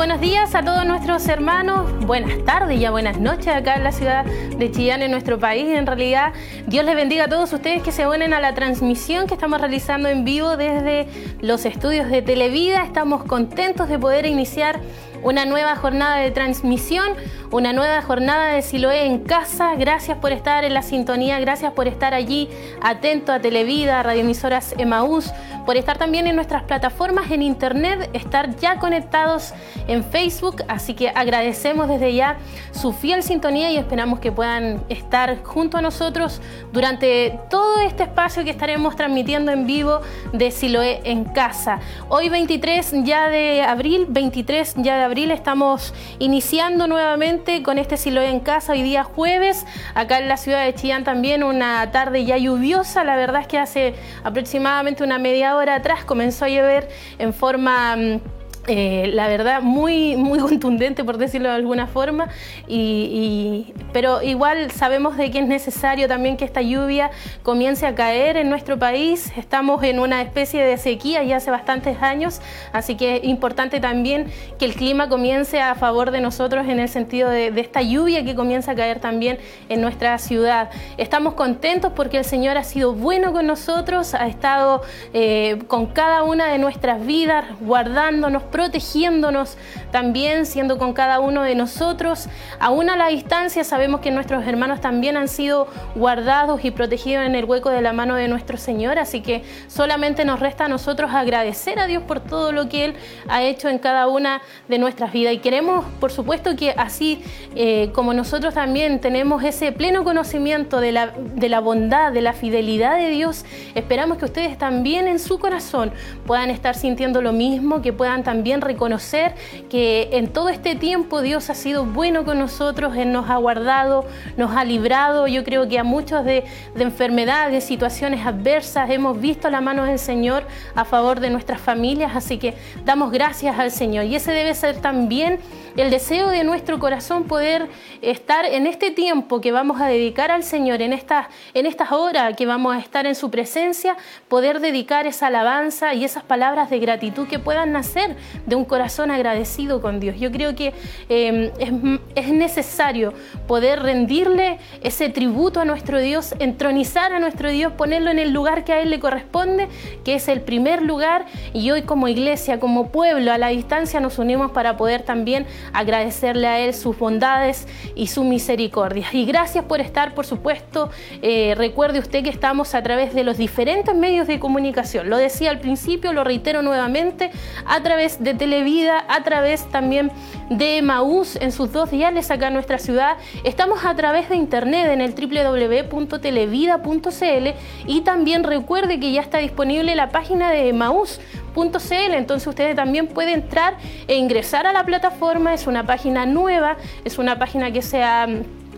buenos días a todos nuestros hermanos, buenas tardes y ya buenas noches acá en la ciudad de Chillán, en nuestro país. En realidad, Dios les bendiga a todos ustedes que se unen a la transmisión que estamos realizando en vivo desde los estudios de Televida. Estamos contentos de poder iniciar una nueva jornada de transmisión, una nueva jornada de Siloé en casa. Gracias por estar en la sintonía, gracias por estar allí atento a Televida, radioemisoras Emaús, por estar también en nuestras plataformas en internet, estar ya conectados en Facebook. Así que agradecemos desde ya su fiel sintonía y esperamos que puedan estar junto a nosotros durante todo este espacio que estaremos transmitiendo en vivo de Siloé en casa. Hoy 23 ya de abril, 23 ya de abril estamos iniciando nuevamente con este Siloé en casa hoy día jueves, acá en la ciudad de Chillán también una tarde ya lluviosa, la verdad es que hace aproximadamente una media hora atrás comenzó a llover en forma mm, eh, la verdad, muy, muy contundente, por decirlo de alguna forma, y, pero igual sabemos de que es necesario también que esta lluvia comience a caer en nuestro país. Estamos en una especie de sequía ya hace bastantes años, así que es importante también que el clima comience a favor de nosotros en el sentido de, esta lluvia que comienza a caer también en nuestra ciudad. Estamos contentos porque el Señor ha sido bueno con nosotros, ha estado eh, con cada una de nuestras vidas, guardándonos, protegiéndonos también, siendo con cada uno de nosotros. Aún a la distancia sabemos que nuestros hermanos también han sido guardados y protegidos en el hueco de la mano de nuestro Señor, así que solamente nos resta a nosotros agradecer a Dios por todo lo que Él ha hecho en cada una de nuestras vidas. Y queremos, por supuesto, que así eh, como nosotros también tenemos ese pleno conocimiento de la, de la bondad, de la fidelidad de Dios, esperamos que ustedes también en su corazón puedan estar sintiendo lo mismo, que puedan también también reconocer que en todo este tiempo Dios ha sido bueno con nosotros, Él nos ha guardado, nos ha librado. Yo creo que a muchos de, de enfermedades, de situaciones adversas, hemos visto la mano del Señor a favor de nuestras familias, así que damos gracias al Señor. Y ese debe ser también el deseo de nuestro corazón poder estar en este tiempo que vamos a dedicar al Señor, en estas, en estas horas que vamos a estar en su presencia, poder dedicar esa alabanza y esas palabras de gratitud que puedan nacer de un corazón agradecido con Dios. Yo creo que em, es, es necesario poder rendirle ese tributo a nuestro Dios, entronizar a nuestro Dios, ponerlo en el lugar que a Él le corresponde, que es el primer lugar, y hoy como iglesia, como pueblo, a la distancia nos unimos para poder también agradecerle a Él sus bondades y su misericordia. Y gracias por estar, por supuesto. Eh, recuerde usted que estamos a través de los diferentes medios de comunicación. Lo decía al principio, lo reitero nuevamente, a través de Televida, a través también de Maús en sus dos diales acá en nuestra ciudad. Estamos a través de internet en el www.televida.cl y también recuerde que ya está disponible la página de Maús entonces ustedes también pueden entrar e ingresar a la plataforma, es una página nueva, es una página que se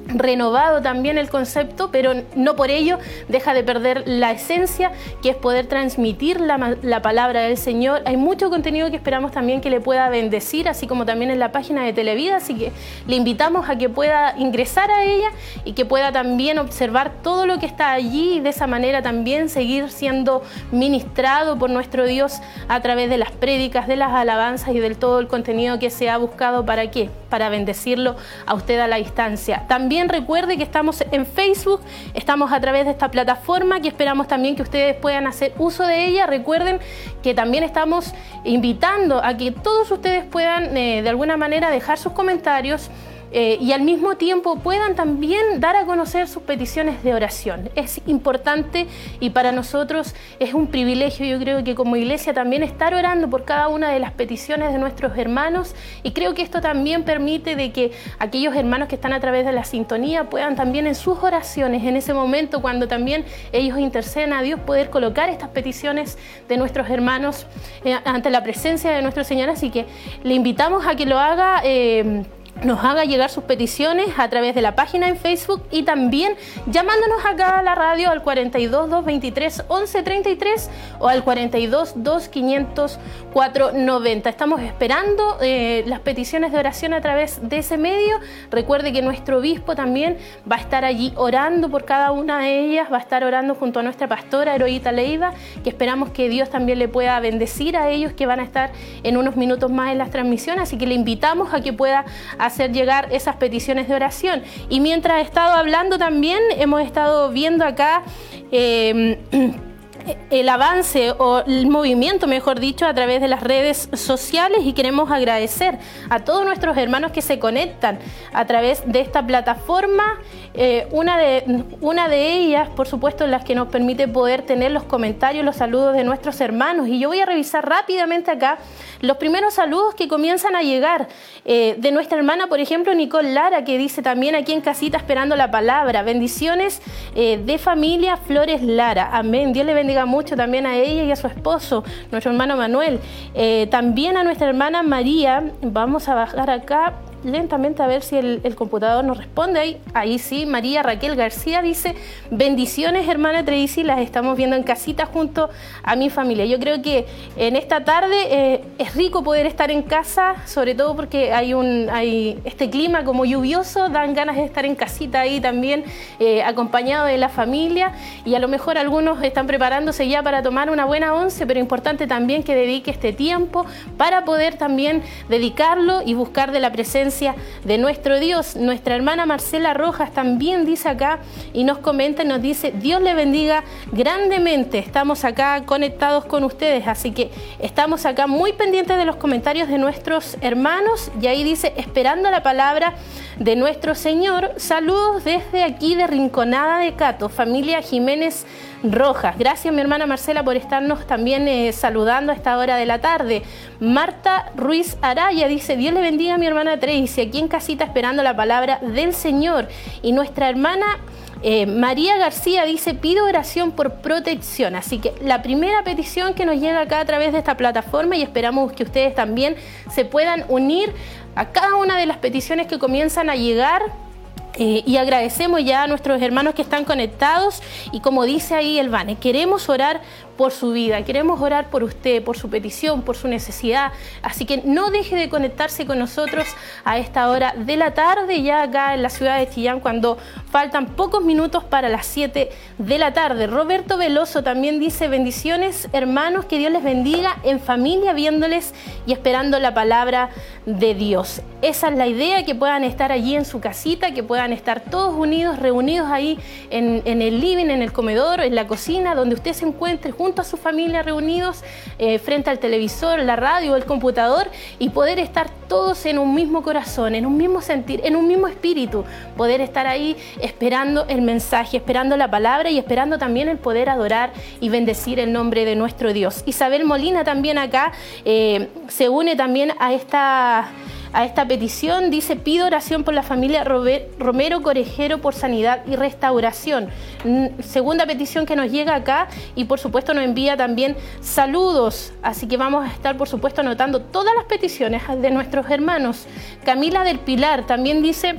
renovado también el concepto, pero no por ello deja de perder la esencia, que es poder transmitir la, palabra del Señor. Hay mucho contenido que esperamos también que le pueda bendecir, así como también en la página de Televida, así que le invitamos a que pueda ingresar a ella y que pueda también observar todo lo que está allí y de esa manera también seguir siendo ministrado por nuestro Dios a través de las prédicas, de las alabanzas y del todo el contenido que se ha buscado para qué, para bendecirlo a usted a la distancia. También también recuerde que estamos en Facebook, estamos a través de esta plataforma que esperamos también que ustedes puedan hacer uso de ella. Recuerden que también estamos invitando a que todos ustedes puedan eh, de alguna manera dejar sus comentarios eh, y al mismo tiempo puedan también dar a conocer sus peticiones de oración. Es importante y para nosotros es un privilegio, yo creo que como iglesia también estar orando por cada una de las peticiones de nuestros hermanos y creo que esto también permite de que aquellos hermanos que están a través de la sintonía puedan también en sus oraciones, en ese momento cuando también ellos interceden a Dios, poder colocar estas peticiones de nuestros hermanos eh, ante la presencia de nuestro Señor. Así que le invitamos a que lo haga. Eh, nos haga llegar sus peticiones a través de la página en Facebook y también llamándonos acá a la radio al 42 223 1133 o al 42 2500 490. Estamos esperando eh, las peticiones de oración a través de ese medio. Recuerde que nuestro obispo también va a estar allí orando por cada una de ellas, va a estar orando junto a nuestra pastora Heroíta Leiva, que esperamos que Dios también le pueda bendecir a ellos que van a estar en unos minutos más en las transmisiones, así que le invitamos a que pueda hacer llegar esas peticiones de oración. Y mientras he estado hablando también, hemos estado viendo acá... Eh, el avance o el movimiento, mejor dicho, a través de las redes sociales y queremos agradecer a todos nuestros hermanos que se conectan a través de esta plataforma. Eh, una, de, una de ellas, por supuesto, las que nos permite poder tener los comentarios, los saludos de nuestros hermanos. Y yo voy a revisar rápidamente acá los primeros saludos que comienzan a llegar eh, de nuestra hermana, por ejemplo, Nicole Lara, que dice también aquí en casita esperando la palabra. Bendiciones eh, de familia Flores Lara. Amén. Dios le bendiga mucho también a ella y a su esposo, nuestro hermano Manuel. También a nuestra hermana María, vamos a bajar acá lentamente a ver si el, computador nos responde. Ahí, ahí sí, María Raquel García dice, bendiciones hermana Tracy, las estamos viendo en casita junto a mi familia. Yo creo que en esta tarde eh, es rico poder estar en casa, sobre todo porque hay, un, hay este clima como lluvioso, dan ganas de estar en casita ahí también, eh, acompañado de la familia y a lo mejor algunos están preparándose ya para tomar una buena once, pero importante también que dedique este tiempo para poder también dedicarlo y buscar de la presencia de nuestro Dios. Nuestra hermana Marcela Rojas también dice acá y nos comenta nos dice, Dios le bendiga grandemente. Estamos acá conectados con ustedes, así que estamos acá muy pendientes de los comentarios de nuestros hermanos y ahí dice, esperando la palabra de nuestro Señor. Saludos desde aquí de Rinconada de Cato, familia Jiménez Rojas. Gracias mi hermana Marcela por estarnos también eh, saludando a esta hora de la tarde. Marta Ruiz Araya dice, Dios le bendiga a mi hermana Tracy, aquí en casita esperando la palabra del Señor. Y nuestra hermana... Eh, María García dice, pido oración por protección. Así que la primera petición que nos llega acá a través de esta plataforma y esperamos que ustedes también se puedan unir a cada una de las peticiones que comienzan a llegar eh, y agradecemos ya a nuestros hermanos que están conectados y como dice ahí el Vane, queremos orar por su vida, queremos orar por usted, por su petición, por su necesidad. Así que no deje de conectarse con nosotros a esta hora de la tarde, ya acá en la ciudad de Chillán, cuando faltan pocos minutos para las 7 de la tarde. Roberto Veloso también dice, bendiciones hermanos, que Dios les bendiga en familia, viéndoles y esperando la palabra de Dios. Esa es la idea, que puedan estar allí en su casita, que puedan estar todos unidos, reunidos ahí en, en el living, en el comedor, en la cocina, donde usted se encuentre junto a su familia reunidos eh, frente al televisor, la radio, el computador y poder estar todos en un mismo corazón, en un mismo sentir, en un mismo espíritu, poder estar ahí esperando el mensaje, esperando la palabra y esperando también el poder adorar y bendecir el nombre de nuestro Dios. Isabel Molina también acá eh, se une también a esta a esta petición. Dice, pido oración por la familia Romero Corejero por sanidad y restauración. Segunda petición que nos llega acá y por supuesto nos envía también saludos. Así que vamos a estar por supuesto anotando todas las peticiones de nuestros hermanos. Camila del Pilar también dice...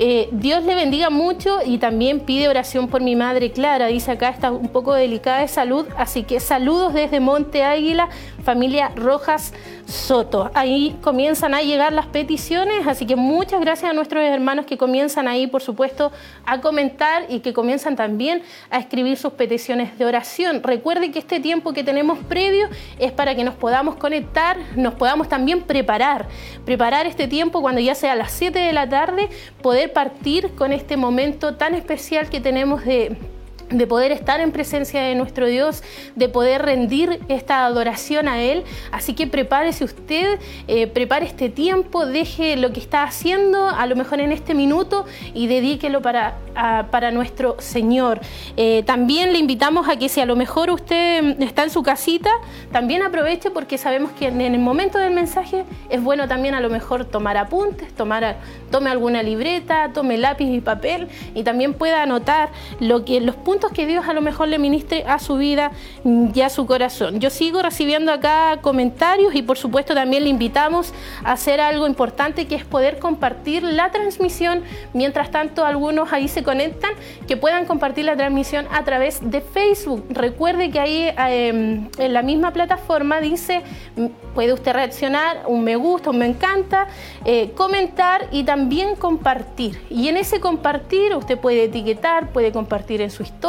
Eh, Dios le bendiga mucho y también pide oración por mi madre Clara. Dice acá está un poco delicada de salud, así que saludos desde Monte Águila, familia Rojas Soto. Ahí comienzan a llegar las peticiones, así que muchas gracias a nuestros hermanos que comienzan ahí, por supuesto, a comentar y que comienzan también a escribir sus peticiones de oración. Recuerde que este tiempo que tenemos previo es para que nos podamos conectar, nos podamos también preparar, preparar este tiempo cuando ya sea a las 7 de la tarde, poder partir con este momento tan especial que tenemos de de poder estar en presencia de nuestro Dios, de poder rendir esta adoración a Él. Así que prepárese usted, eh, prepare este tiempo, deje lo que está haciendo, a lo mejor en este minuto, y dedíquelo para, para nuestro Señor. Eh, también le invitamos a que si a lo mejor usted está en su casita, también aproveche porque sabemos que en el momento del mensaje es bueno también a lo mejor tomar apuntes, tomar, tome alguna libreta, tome lápiz y papel y también pueda anotar lo que, los puntos que Dios a lo mejor le ministre a su vida y a su corazón. Yo sigo recibiendo acá comentarios y por supuesto también le invitamos a hacer algo importante que es poder compartir la transmisión. Mientras tanto, algunos ahí se conectan, que puedan compartir la transmisión a través de Facebook. Recuerde que ahí em, en la misma plataforma dice, puede usted reaccionar, un me gusta, un me encanta, eh, comentar y también compartir. Y en ese compartir usted puede etiquetar, puede compartir en su historia,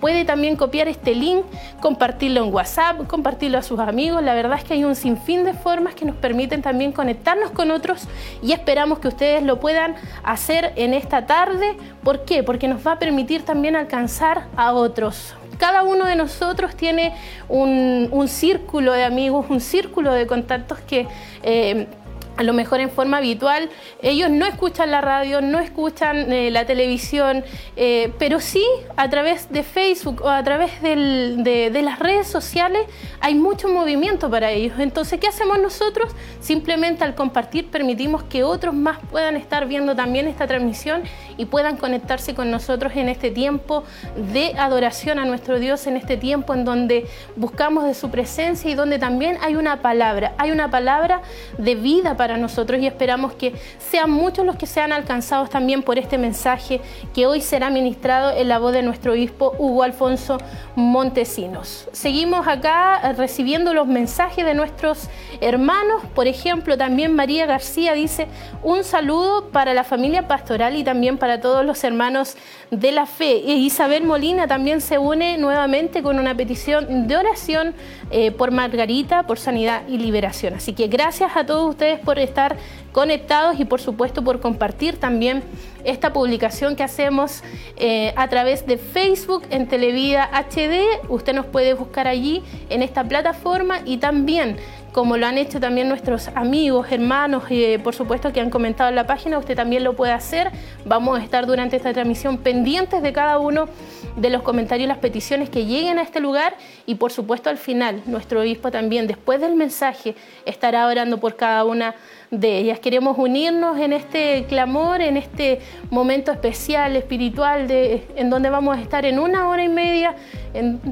puede también copiar este link, compartirlo en WhatsApp, compartirlo a sus amigos. La verdad es que hay un sinfín de formas que nos permiten también conectarnos con otros y esperamos que ustedes lo puedan hacer en esta tarde. ¿Por qué? Porque nos va a permitir también alcanzar a otros cada uno de nosotros tiene un, círculo de amigos, un círculo de contactos que eh, a lo mejor en forma habitual, ellos no escuchan la radio, no escuchan eh, la televisión, eh, pero sí a través de Facebook o a través de, las redes sociales hay mucho movimiento para ellos. Entonces, ¿qué hacemos nosotros? Simplemente al compartir permitimos que otros más puedan estar viendo también esta transmisión y puedan conectarse con nosotros en este tiempo de adoración a nuestro Dios, en este tiempo en donde buscamos de su presencia y donde también hay una palabra, hay una palabra de vida para para nosotros y esperamos que sean muchos los que sean alcanzados también por este mensaje que hoy será ministrado en la voz de nuestro obispo Hugo Alfonso Montesinos. Seguimos acá eh, recibiendo los mensajes de nuestros hermanos, por ejemplo, también María García dice un saludo para la familia pastoral y también para todos los hermanos de la fe. Isabel Molina también se une nuevamente con una petición de oración eh, por Margarita, por sanidad y liberación. Así que gracias a todos ustedes por estar conectados y por supuesto por compartir también esta publicación que hacemos eh, a través de Facebook en Televida HD. Usted nos puede buscar allí en esta plataforma y también como lo han hecho también nuestros amigos, hermanos, eh, por supuesto que han comentado en la página, usted también lo puede hacer. Vamos a estar durante esta transmisión pendientes de cada uno de los comentarios y las peticiones que lleguen a este lugar y por supuesto al final nuestro obispo también después del mensaje estará orando por cada una de ellas. Queremos unirnos en este clamor, en este momento especial, espiritual, de, en donde vamos a estar en una hora y media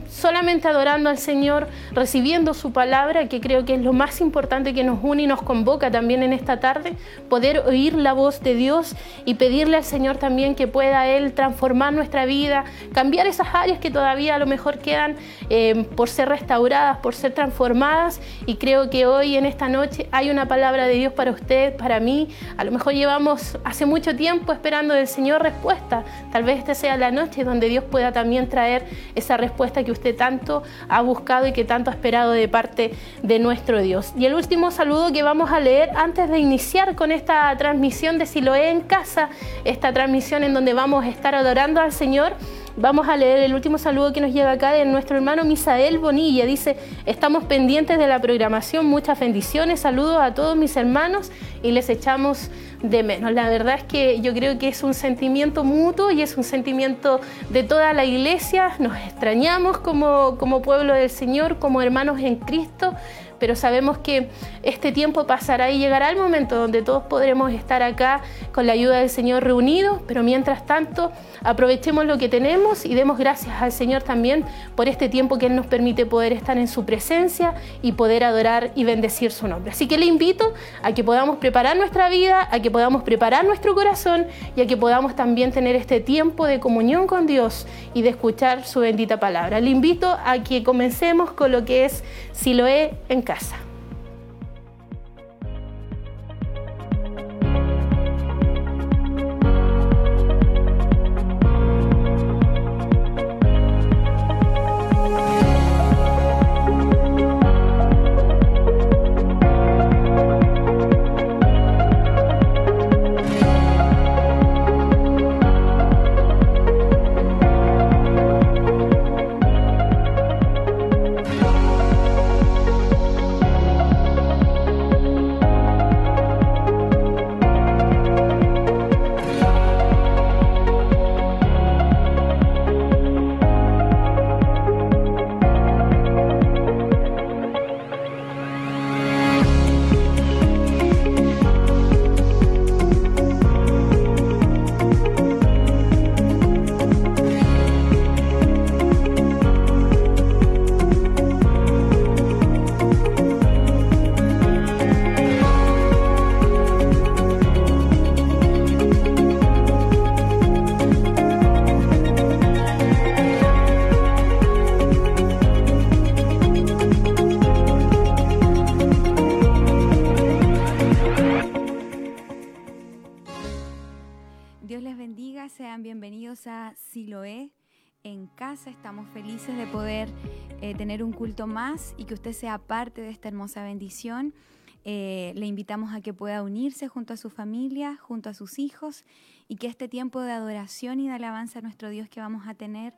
solamente adorando al Señor, recibiendo su palabra, que creo que es lo más importante que nos une y nos convoca también en esta tarde, poder oír la voz de Dios y pedirle al Señor también que pueda Él transformar nuestra vida, cambiar esas áreas que todavía a lo mejor quedan eh, por ser restauradas, por ser transformadas. Y creo que hoy en esta noche hay una palabra de Dios para para usted, para mí. A lo mejor llevamos hace mucho tiempo esperando del Señor respuesta. Tal vez esta sea la noche donde Dios pueda también traer esa respuesta que usted tanto ha buscado y que tanto ha esperado de parte de nuestro Dios. Y el último saludo que vamos a leer antes de iniciar con esta transmisión de Siloé en casa, esta transmisión en donde vamos a estar adorando al Señor Vamos a leer el último saludo que nos llega acá de nuestro hermano Misael Bonilla. Dice, estamos pendientes de la programación, muchas bendiciones, saludos a todos mis hermanos y les echamos de menos. La verdad es que yo creo que es un sentimiento mutuo y es un sentimiento de toda la iglesia. Nos extrañamos como, como pueblo del Señor, como hermanos en Cristo pero sabemos que este tiempo pasará y llegará el momento donde todos podremos estar acá con la ayuda del Señor reunidos, pero mientras tanto aprovechemos lo que tenemos y demos gracias al Señor también por este tiempo que Él nos permite poder estar en su presencia y poder adorar y bendecir su nombre. Así que le invito a que podamos preparar nuestra vida, a que podamos preparar nuestro corazón y a que podamos también tener este tiempo de comunión con Dios y de escuchar su bendita palabra. Le invito a que comencemos con lo que es Siloé en casa. Culto más y que usted sea parte de esta hermosa bendición. Eh, le invitamos a que pueda unirse junto a su familia, junto a sus hijos y que este tiempo de adoración y de alabanza a nuestro Dios que vamos a tener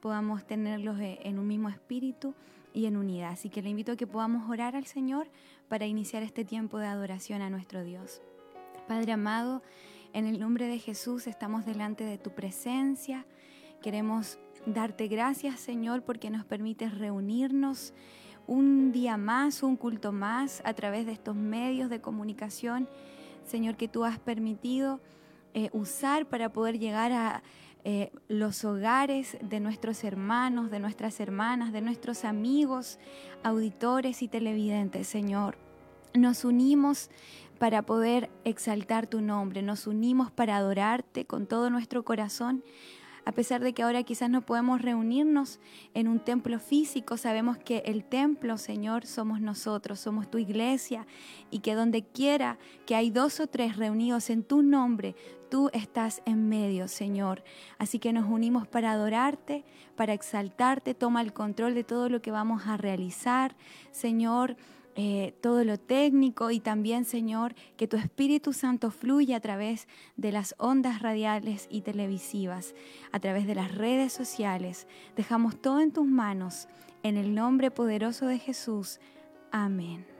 podamos tenerlos eh, en un mismo espíritu y en unidad. Así que le invito a que podamos orar al Señor para iniciar este tiempo de adoración a nuestro Dios. Padre amado, en el nombre de Jesús estamos delante de tu presencia. Queremos darte gracias, Señor, porque nos permites reunirnos un día más, un culto más a través de estos medios de comunicación, Señor, que tú has permitido eh, usar para poder llegar a eh, los hogares de nuestros hermanos, de nuestras hermanas, de nuestros amigos, auditores y televidentes, Señor. Nos unimos para poder exaltar tu nombre, nos unimos para adorarte con todo nuestro corazón. A pesar de que ahora quizás no podemos reunirnos en un templo físico, sabemos que el templo, Señor, somos nosotros, somos tu iglesia y que donde quiera que hay dos o tres reunidos en tu nombre, tú estás en medio, Señor. Así que nos unimos para adorarte, para exaltarte, toma el control de todo lo que vamos a realizar, Señor. Eh, todo lo técnico y también, Señor, que tu Espíritu Santo fluya a través de las ondas radiales y televisivas, a través de las redes sociales. Dejamos todo en tus manos, en el nombre poderoso de Jesús. Amén.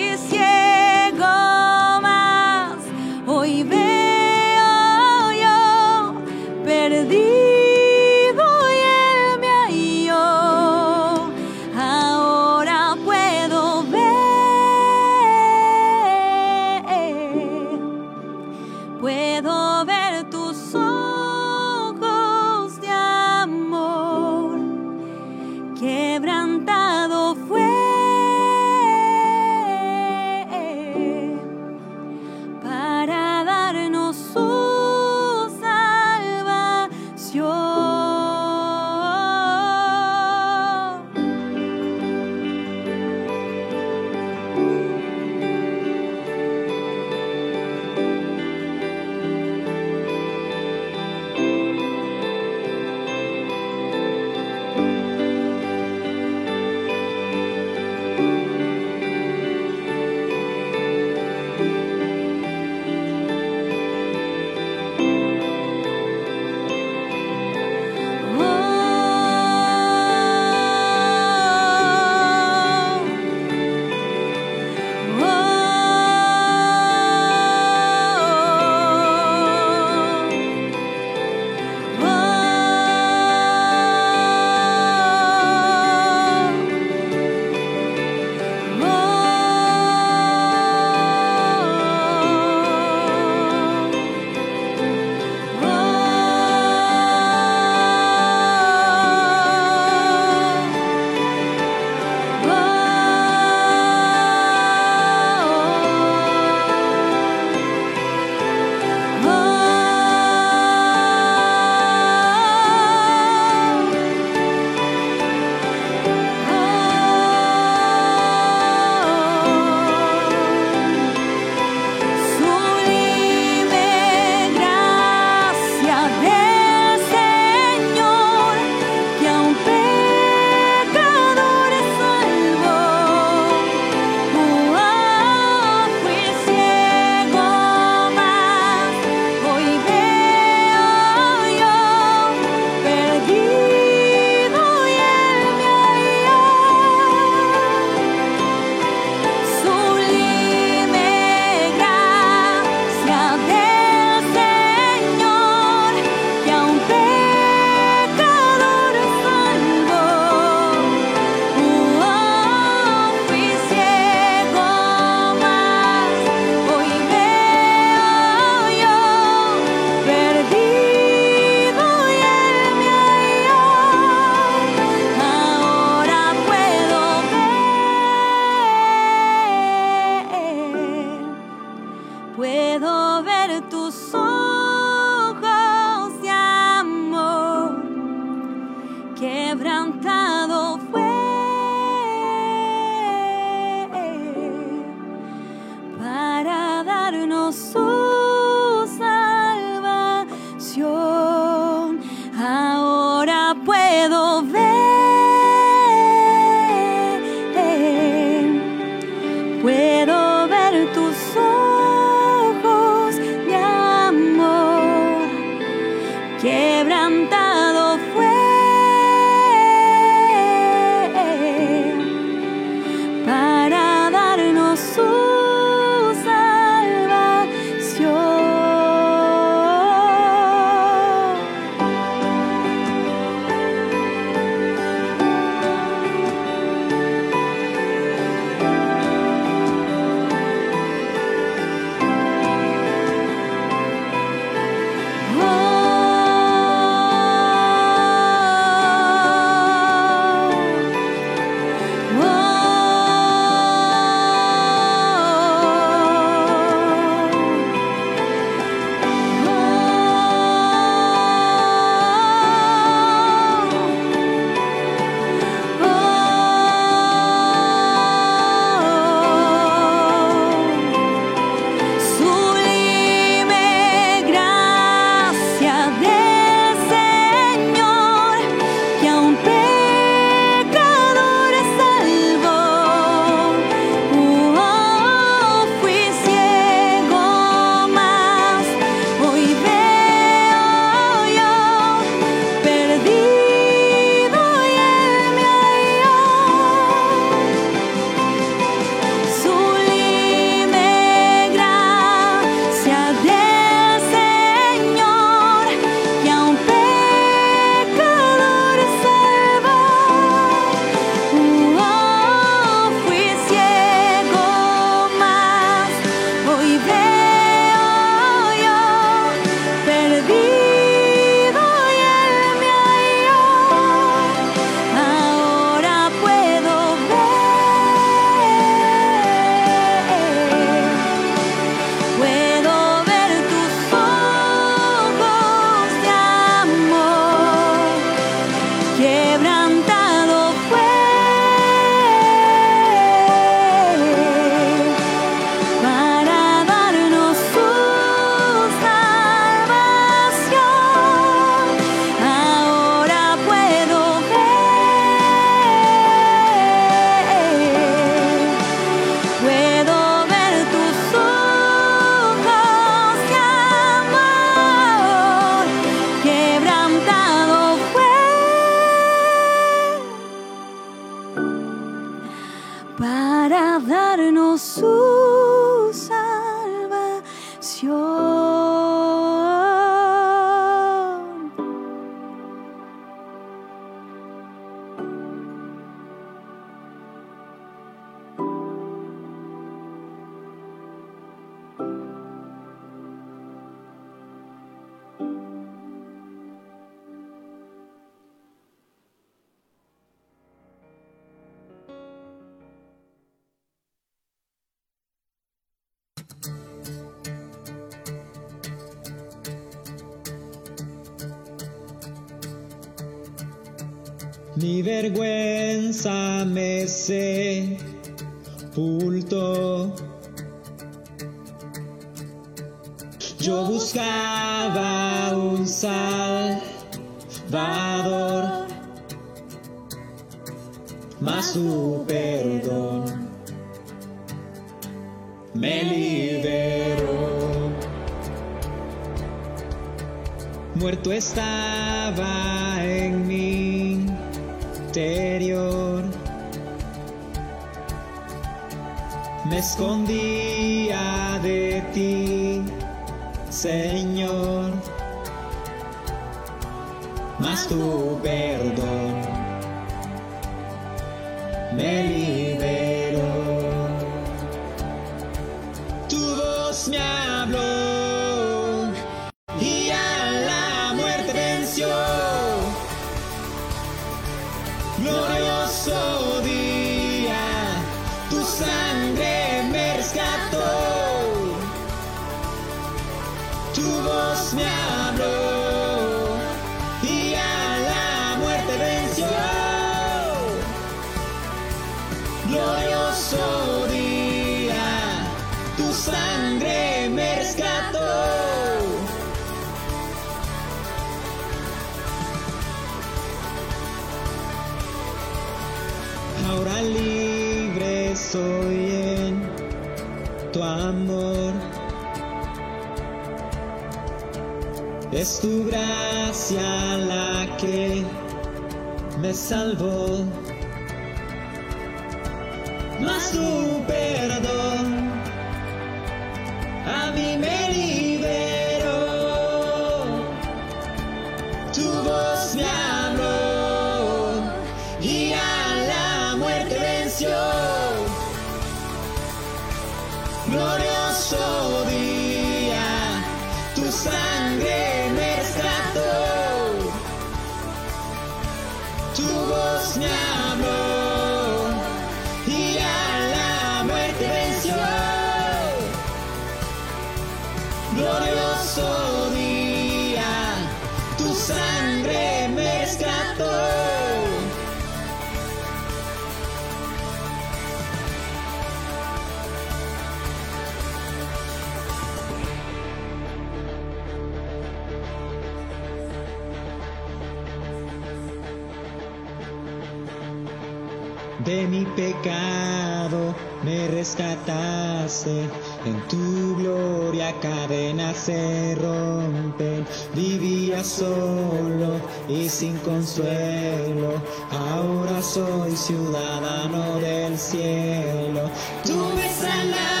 rescataste, en tu gloria cadenas se rompen. Vivía solo y sin consuelo, ahora soy ciudadano del cielo. Tú me.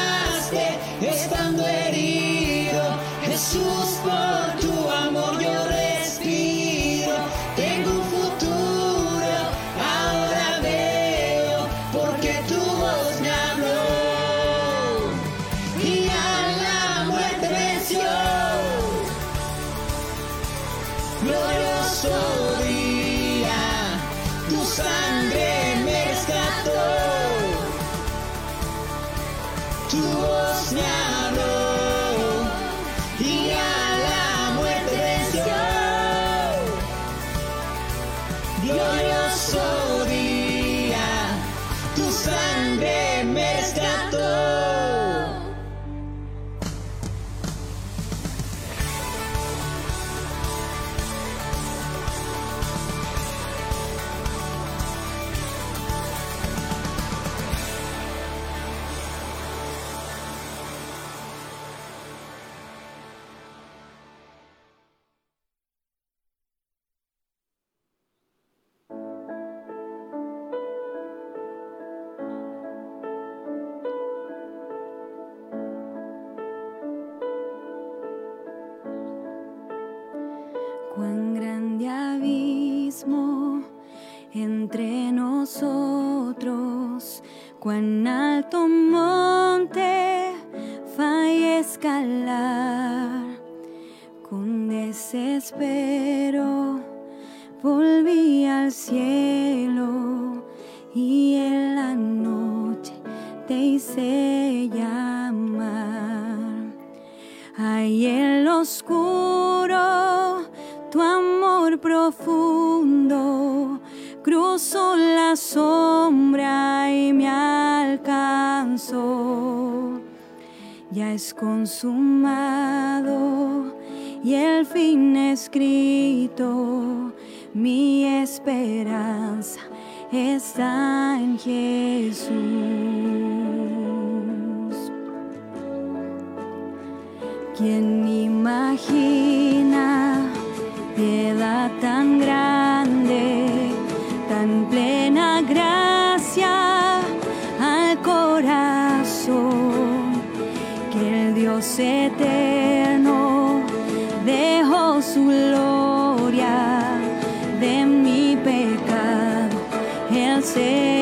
en Jesús. ¿Quién imagina piedad tan grande, tan plena gracia al corazón que el Dios eterno dejó su? você.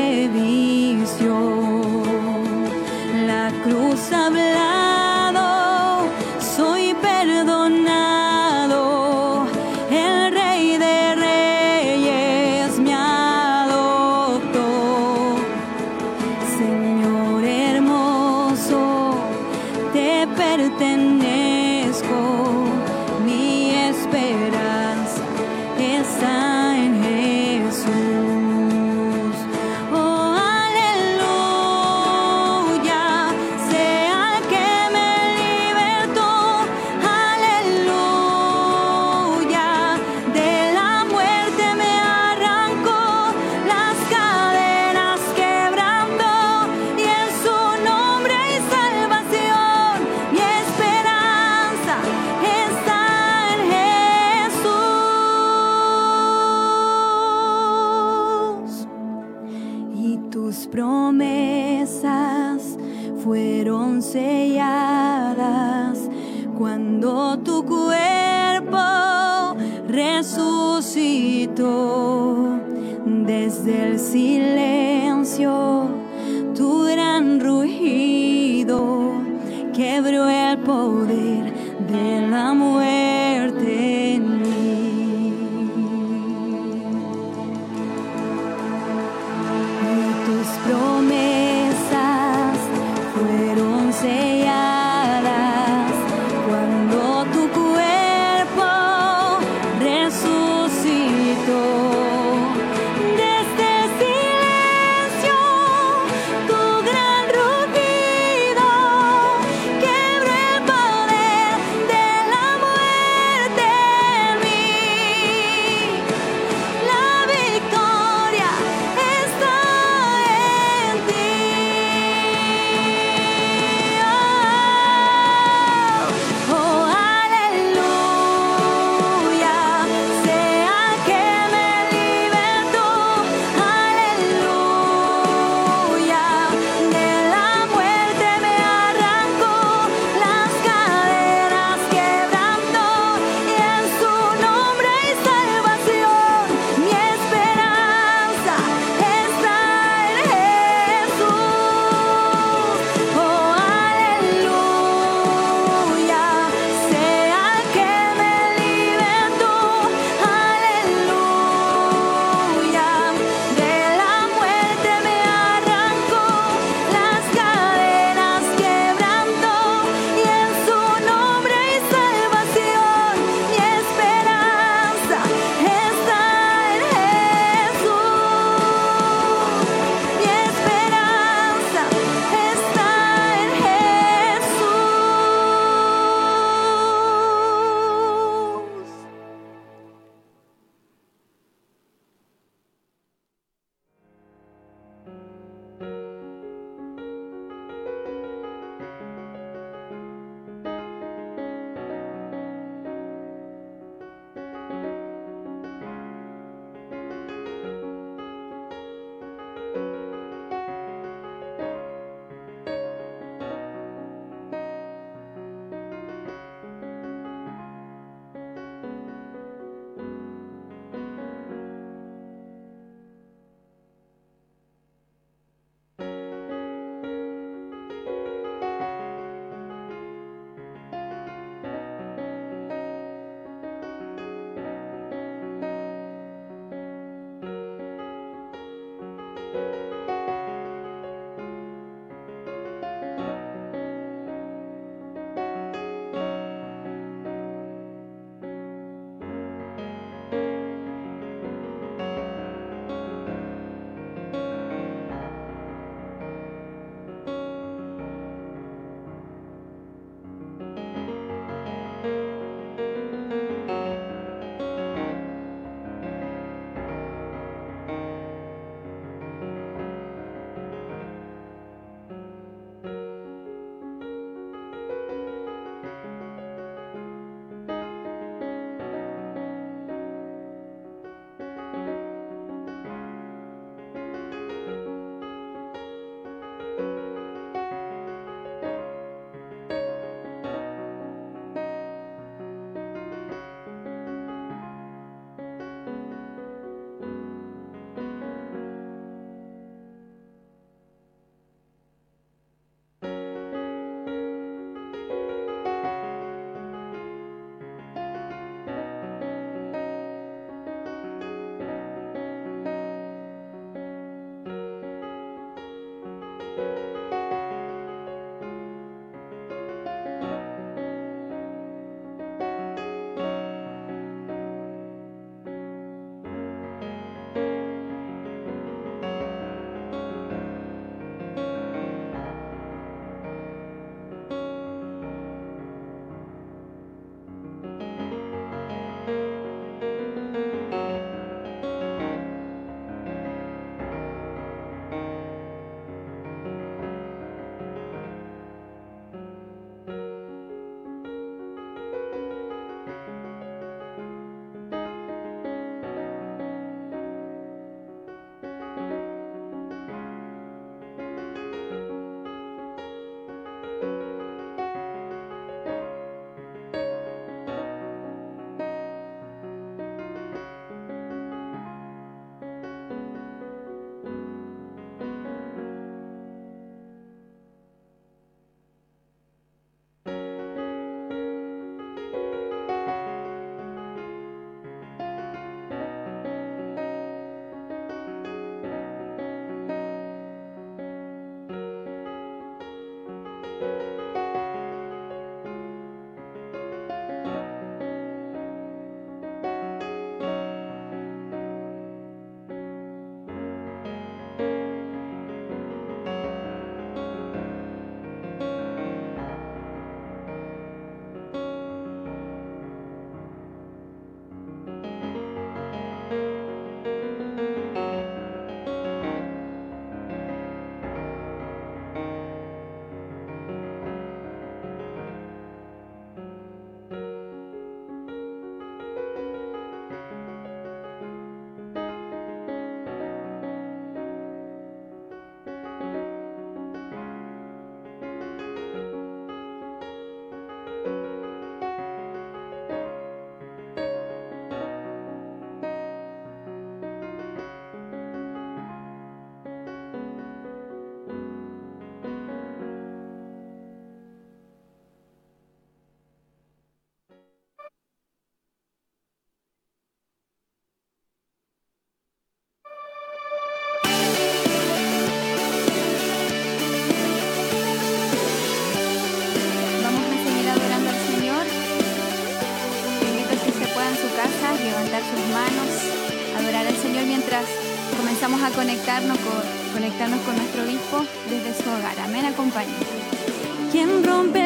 conectarnos con nuestro obispo desde su hogar. Amén, acompáñenos. ¿Quién rompe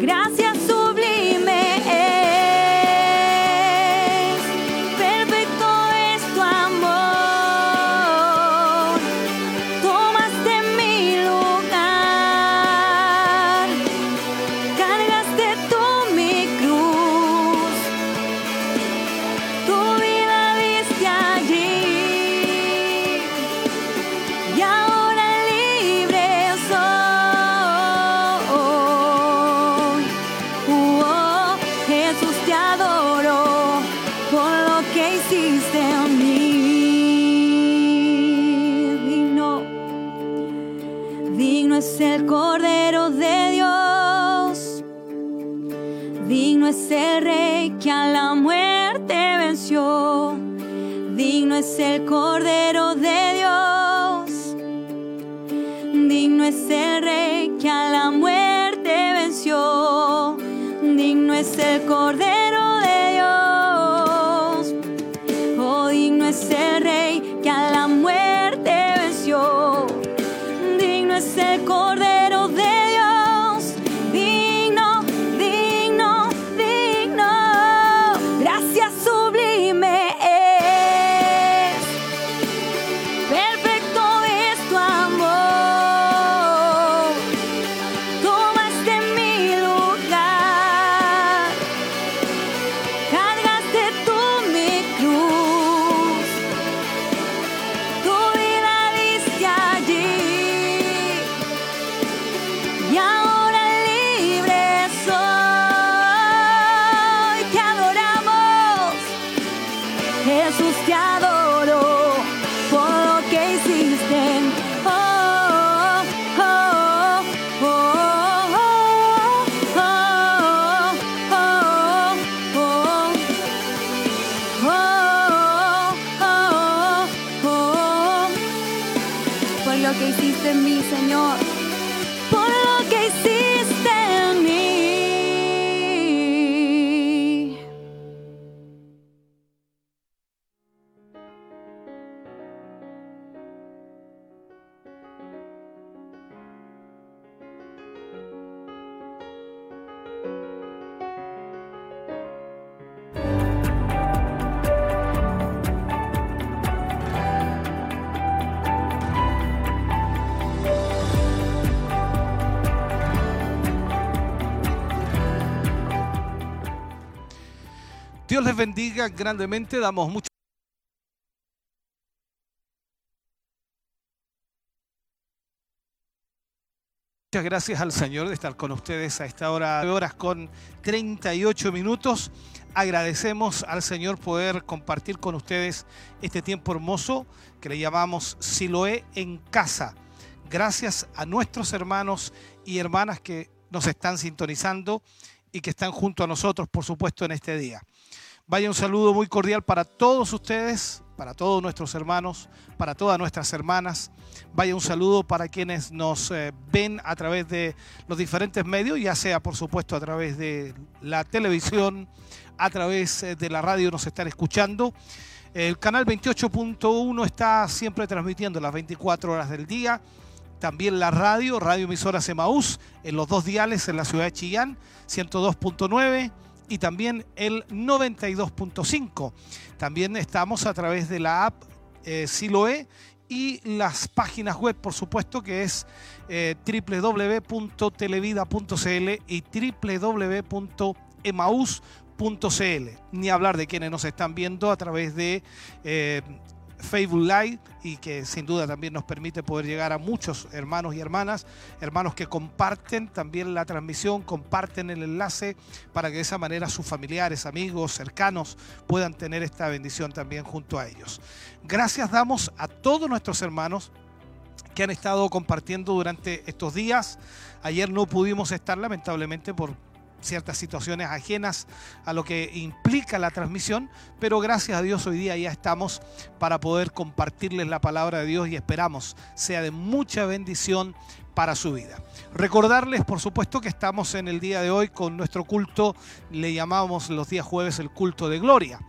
Gracias. grandemente, damos mucho. Muchas gracias al Señor de estar con ustedes a esta hora, de horas con 38 minutos. Agradecemos al Señor poder compartir con ustedes este tiempo hermoso que le llamamos Siloé en casa. Gracias a nuestros hermanos y hermanas que nos están sintonizando y que están junto a nosotros, por supuesto, en este día. Vaya un saludo muy cordial para todos ustedes, para todos nuestros hermanos, para todas nuestras hermanas. Vaya un saludo para quienes nos eh, ven a través de los diferentes medios, ya sea por supuesto a través de la televisión, a través eh, de la radio nos están escuchando. El canal 28.1 está siempre transmitiendo las 24 horas del día. También la radio, Radio Emisora Semaús, en los dos diales en la ciudad de Chillán, 102.9 y también el 92.5. También estamos a través de la app eh, Siloe y las páginas web, por supuesto, que es eh, www.televida.cl y www.emaus.cl. Ni hablar de quienes nos están viendo a través de eh, Facebook Live y que sin duda también nos permite poder llegar a muchos hermanos y hermanas, hermanos que comparten también la transmisión, comparten el enlace para que de esa manera sus familiares, amigos, cercanos puedan tener esta bendición también junto a ellos. Gracias damos a todos nuestros hermanos que han estado compartiendo durante estos días. Ayer no pudimos estar lamentablemente por ciertas situaciones ajenas a lo que implica la transmisión, pero gracias a Dios hoy día ya estamos para poder compartirles la palabra de Dios y esperamos sea de mucha bendición para su vida. Recordarles, por supuesto, que estamos en el día de hoy con nuestro culto, le llamamos los días jueves el culto de gloria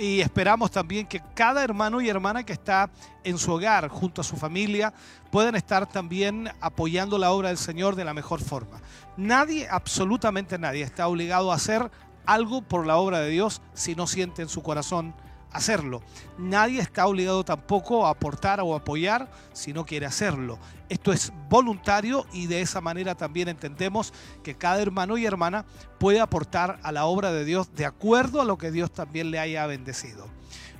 y esperamos también que cada hermano y hermana que está en su hogar junto a su familia puedan estar también apoyando la obra del Señor de la mejor forma. Nadie, absolutamente nadie, está obligado a hacer algo por la obra de Dios si no siente en su corazón hacerlo. Nadie está obligado tampoco a aportar o apoyar si no quiere hacerlo. Esto es voluntario y de esa manera también entendemos que cada hermano y hermana puede aportar a la obra de Dios de acuerdo a lo que Dios también le haya bendecido.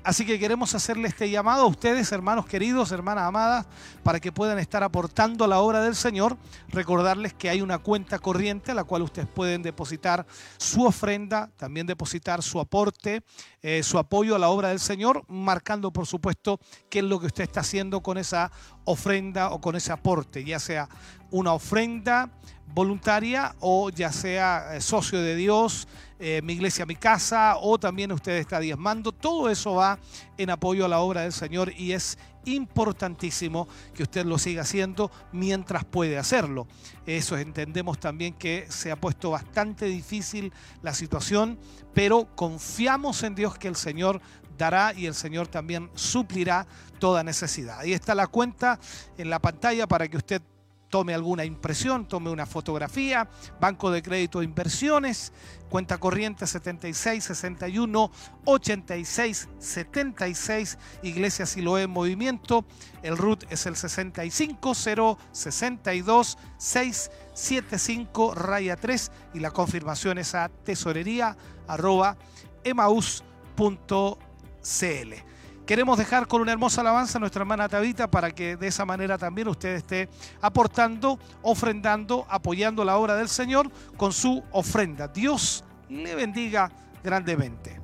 Así que queremos hacerle este llamado a ustedes, hermanos queridos, hermanas amadas, para que puedan estar aportando a la obra del Señor. Recordarles que hay una cuenta corriente a la cual ustedes pueden depositar su ofrenda, también depositar su aporte, eh, su apoyo a la obra del Señor, marcando por supuesto qué es lo que usted está haciendo con esa ofrenda o con ese aporte, ya sea una ofrenda voluntaria o ya sea eh, socio de Dios, eh, mi iglesia, mi casa, o también usted está diezmando. Todo eso va en apoyo a la obra del Señor y es importantísimo que usted lo siga haciendo mientras puede hacerlo. Eso entendemos también que se ha puesto bastante difícil la situación, pero confiamos en Dios que el Señor dará y el Señor también suplirá toda necesidad. Ahí está la cuenta en la pantalla para que usted tome alguna impresión, tome una fotografía, Banco de Crédito de Inversiones, cuenta corriente 76 61 86 76, Iglesia Siloé en Movimiento, el RUT es el 65 062 675 raya 3 y la confirmación es a tesorería arroba emaus.cl. Queremos dejar con una hermosa alabanza a nuestra hermana Tabita para que de esa manera también usted esté aportando, ofrendando, apoyando la obra del Señor con su ofrenda. Dios le bendiga grandemente.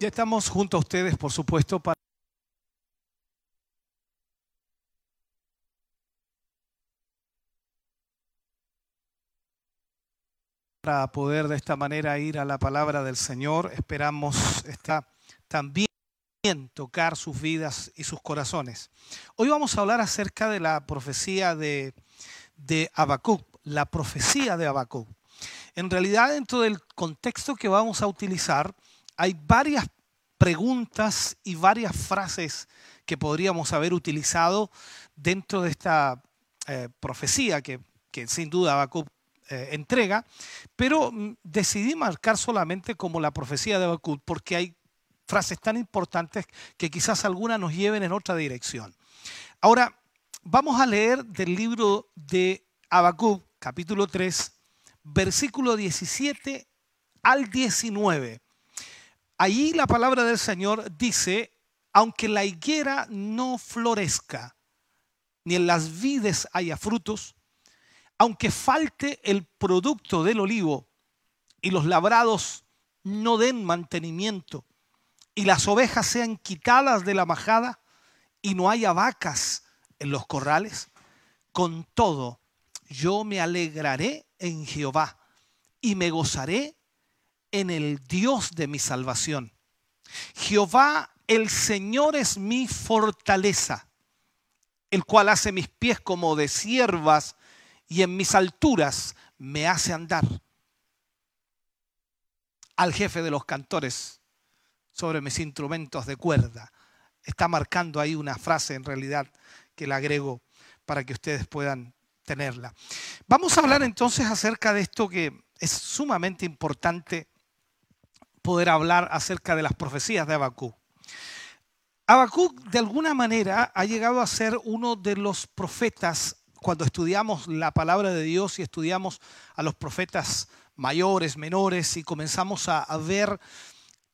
Ya estamos junto a ustedes, por supuesto, para para poder de esta manera ir a la palabra del Señor. Esperamos esta, también tocar sus vidas y sus corazones. Hoy vamos a hablar acerca de la profecía de, de la profecía de Habacuc. En realidad, dentro del contexto que vamos a utilizar, hay varias preguntas y varias frases que podríamos haber utilizado dentro de esta eh, profecía que, sin duda Habacuc eh, entrega, pero mm, decidí marcar solamente como la profecía de Habacuc porque hay frases tan importantes que quizás algunas nos lleven en otra dirección. Ahora, vamos a leer del libro de Habacuc, capítulo 3, versículo 17 al 19. Allí la palabra del Señor dice, aunque la higuera no florezca, ni en las vides haya frutos, aunque falte el producto del olivo y los labrados no den mantenimiento y las ovejas sean quitadas de la majada y no haya vacas en los corrales, con todo yo me alegraré en Jehová y me gozaré en el Dios de mi salvación. Jehová el Señor es mi fortaleza, el cual hace mis pies como de siervas y en mis alturas me hace andar. Al jefe de los cantores sobre mis instrumentos de cuerda. Está marcando ahí una frase en realidad que la agrego para que ustedes puedan tenerla. Vamos a hablar entonces acerca de esto que es sumamente importante poder hablar acerca de las profecías de Habacuc. Habacuc de alguna manera ha llegado a ser uno de los profetas cuando estudiamos la palabra de Dios y estudiamos a los profetas mayores, menores y comenzamos a, a ver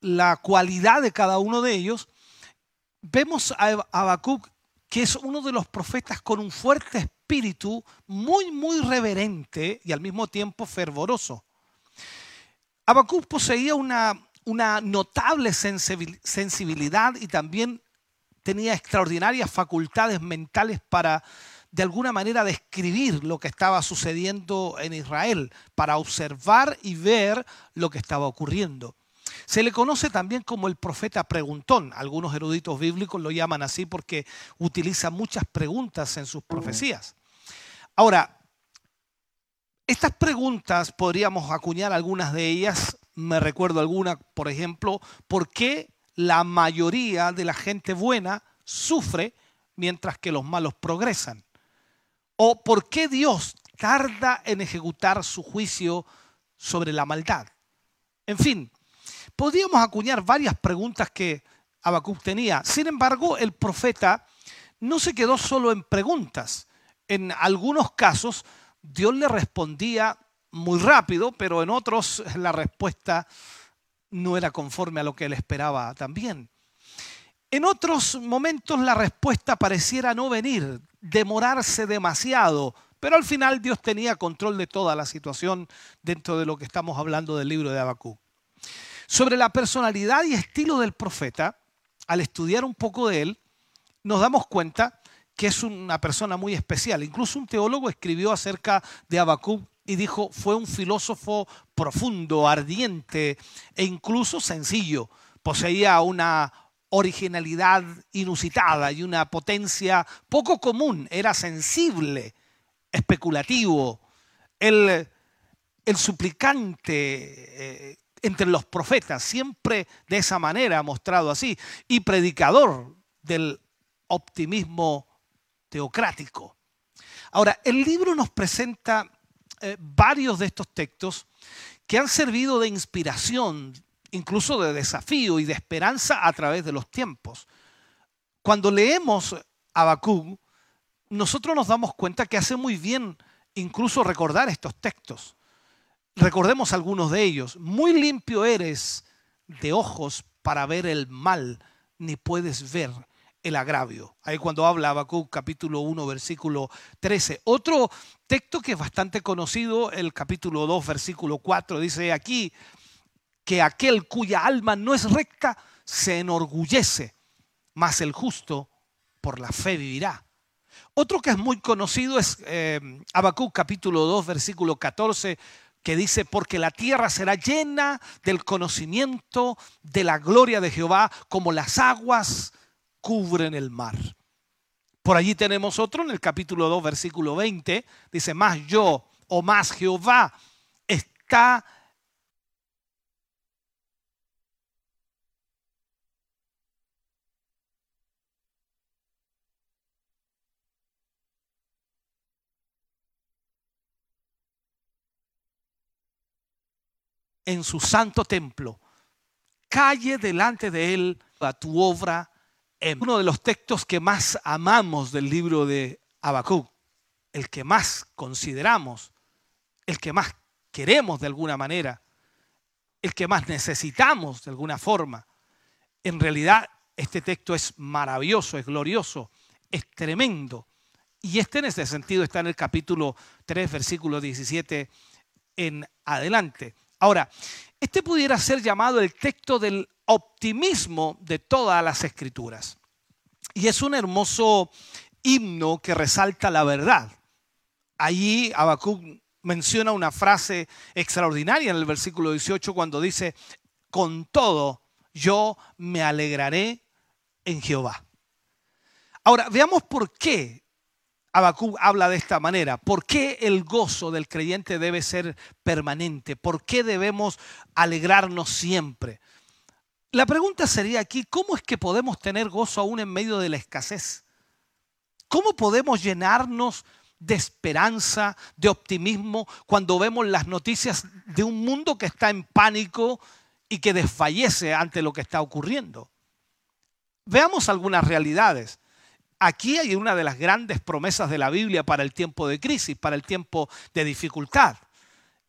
la cualidad de cada uno de ellos, vemos a Habacuc que es uno de los profetas con un fuerte espíritu, muy, muy reverente y al mismo tiempo fervoroso. Habacuc poseía una, una notable sensibilidad y también tenía extraordinarias facultades mentales para de alguna manera describir lo que estaba sucediendo en Israel, para observar y ver lo que estaba ocurriendo. Se le conoce también como el profeta preguntón. Algunos eruditos bíblicos lo llaman así porque utiliza muchas preguntas en sus profecías. Ahora, estas preguntas podríamos acuñar algunas de ellas. Me recuerdo alguna, por ejemplo, ¿por qué la mayoría de la gente buena sufre mientras que los malos progresan? ¿O por qué Dios tarda en ejecutar su juicio sobre la maldad? En fin, Podríamos acuñar varias preguntas que Habacuc tenía. Sin embargo, el profeta no se quedó solo en preguntas. En algunos casos, Dios le respondía muy rápido, pero en otros la respuesta no era conforme a lo que él esperaba también. En otros momentos la respuesta pareciera no venir, demorarse demasiado, pero al final Dios tenía control de toda la situación dentro de lo que estamos hablando del libro de Habacuc. Sobre la personalidad y estilo del profeta, al estudiar un poco de él, nos damos cuenta que es una persona muy especial. Incluso un teólogo escribió acerca de Habacuc y dijo, fue un filósofo profundo, ardiente e incluso sencillo. Poseía una originalidad inusitada y una potencia poco común. Era sensible, especulativo. El, el suplicante, eh, entre los profetas, siempre de esa manera mostrado así, y predicador del optimismo teocrático. Ahora, el libro nos presenta eh, varios de estos textos que han servido de inspiración, incluso de desafío y de esperanza a través de los tiempos. Cuando leemos Habacuc, nosotros nos damos cuenta que hace muy bien incluso recordar estos textos. Recordemos algunos de ellos. Muy limpio eres de ojos para ver el mal, ni puedes ver el agravio. Ahí cuando habla Habacuc capítulo 1 versículo 13. Otro texto que es bastante conocido, el capítulo 2 versículo 4, dice aquí que aquel cuya alma no es recta se enorgullece, mas el justo por la fe vivirá. Otro que es muy conocido es eh, Habacuc capítulo 2, versículo 14, que dice, porque la tierra será llena del conocimiento de la gloria de Jehová, como las aguas cubren el mar. Por allí tenemos otro en el capítulo 2, versículo 20, dice, más yo o más Jehová está en su santo templo. Calle delante de él a tu obra. En uno de los textos que más amamos del libro de Habacuc, el que más consideramos, el que más queremos de alguna manera, el que más necesitamos de alguna forma. En realidad, este texto es maravilloso, es glorioso, es tremendo. Y este en ese sentido está en el capítulo 3, versículo 17 en adelante. Ahora, este pudiera ser llamado el texto del optimismo de todas las escrituras. Y es un hermoso himno que resalta la verdad. Allí Habacuc menciona una frase extraordinaria en el versículo 18 cuando dice, con todo yo me alegraré en Jehová. Ahora, veamos por qué Habacuc habla de esta manera. ¿Por qué el gozo del creyente debe ser permanente? ¿Por qué debemos alegrarnos siempre? La pregunta sería aquí, ¿cómo es que podemos tener gozo aún en medio de la escasez? ¿Cómo podemos llenarnos de esperanza, de optimismo, cuando vemos las noticias de un mundo que está en pánico y que desfallece ante lo que está ocurriendo? Veamos algunas realidades. Aquí hay una de las grandes promesas de la Biblia para el tiempo de crisis, para el tiempo de dificultad.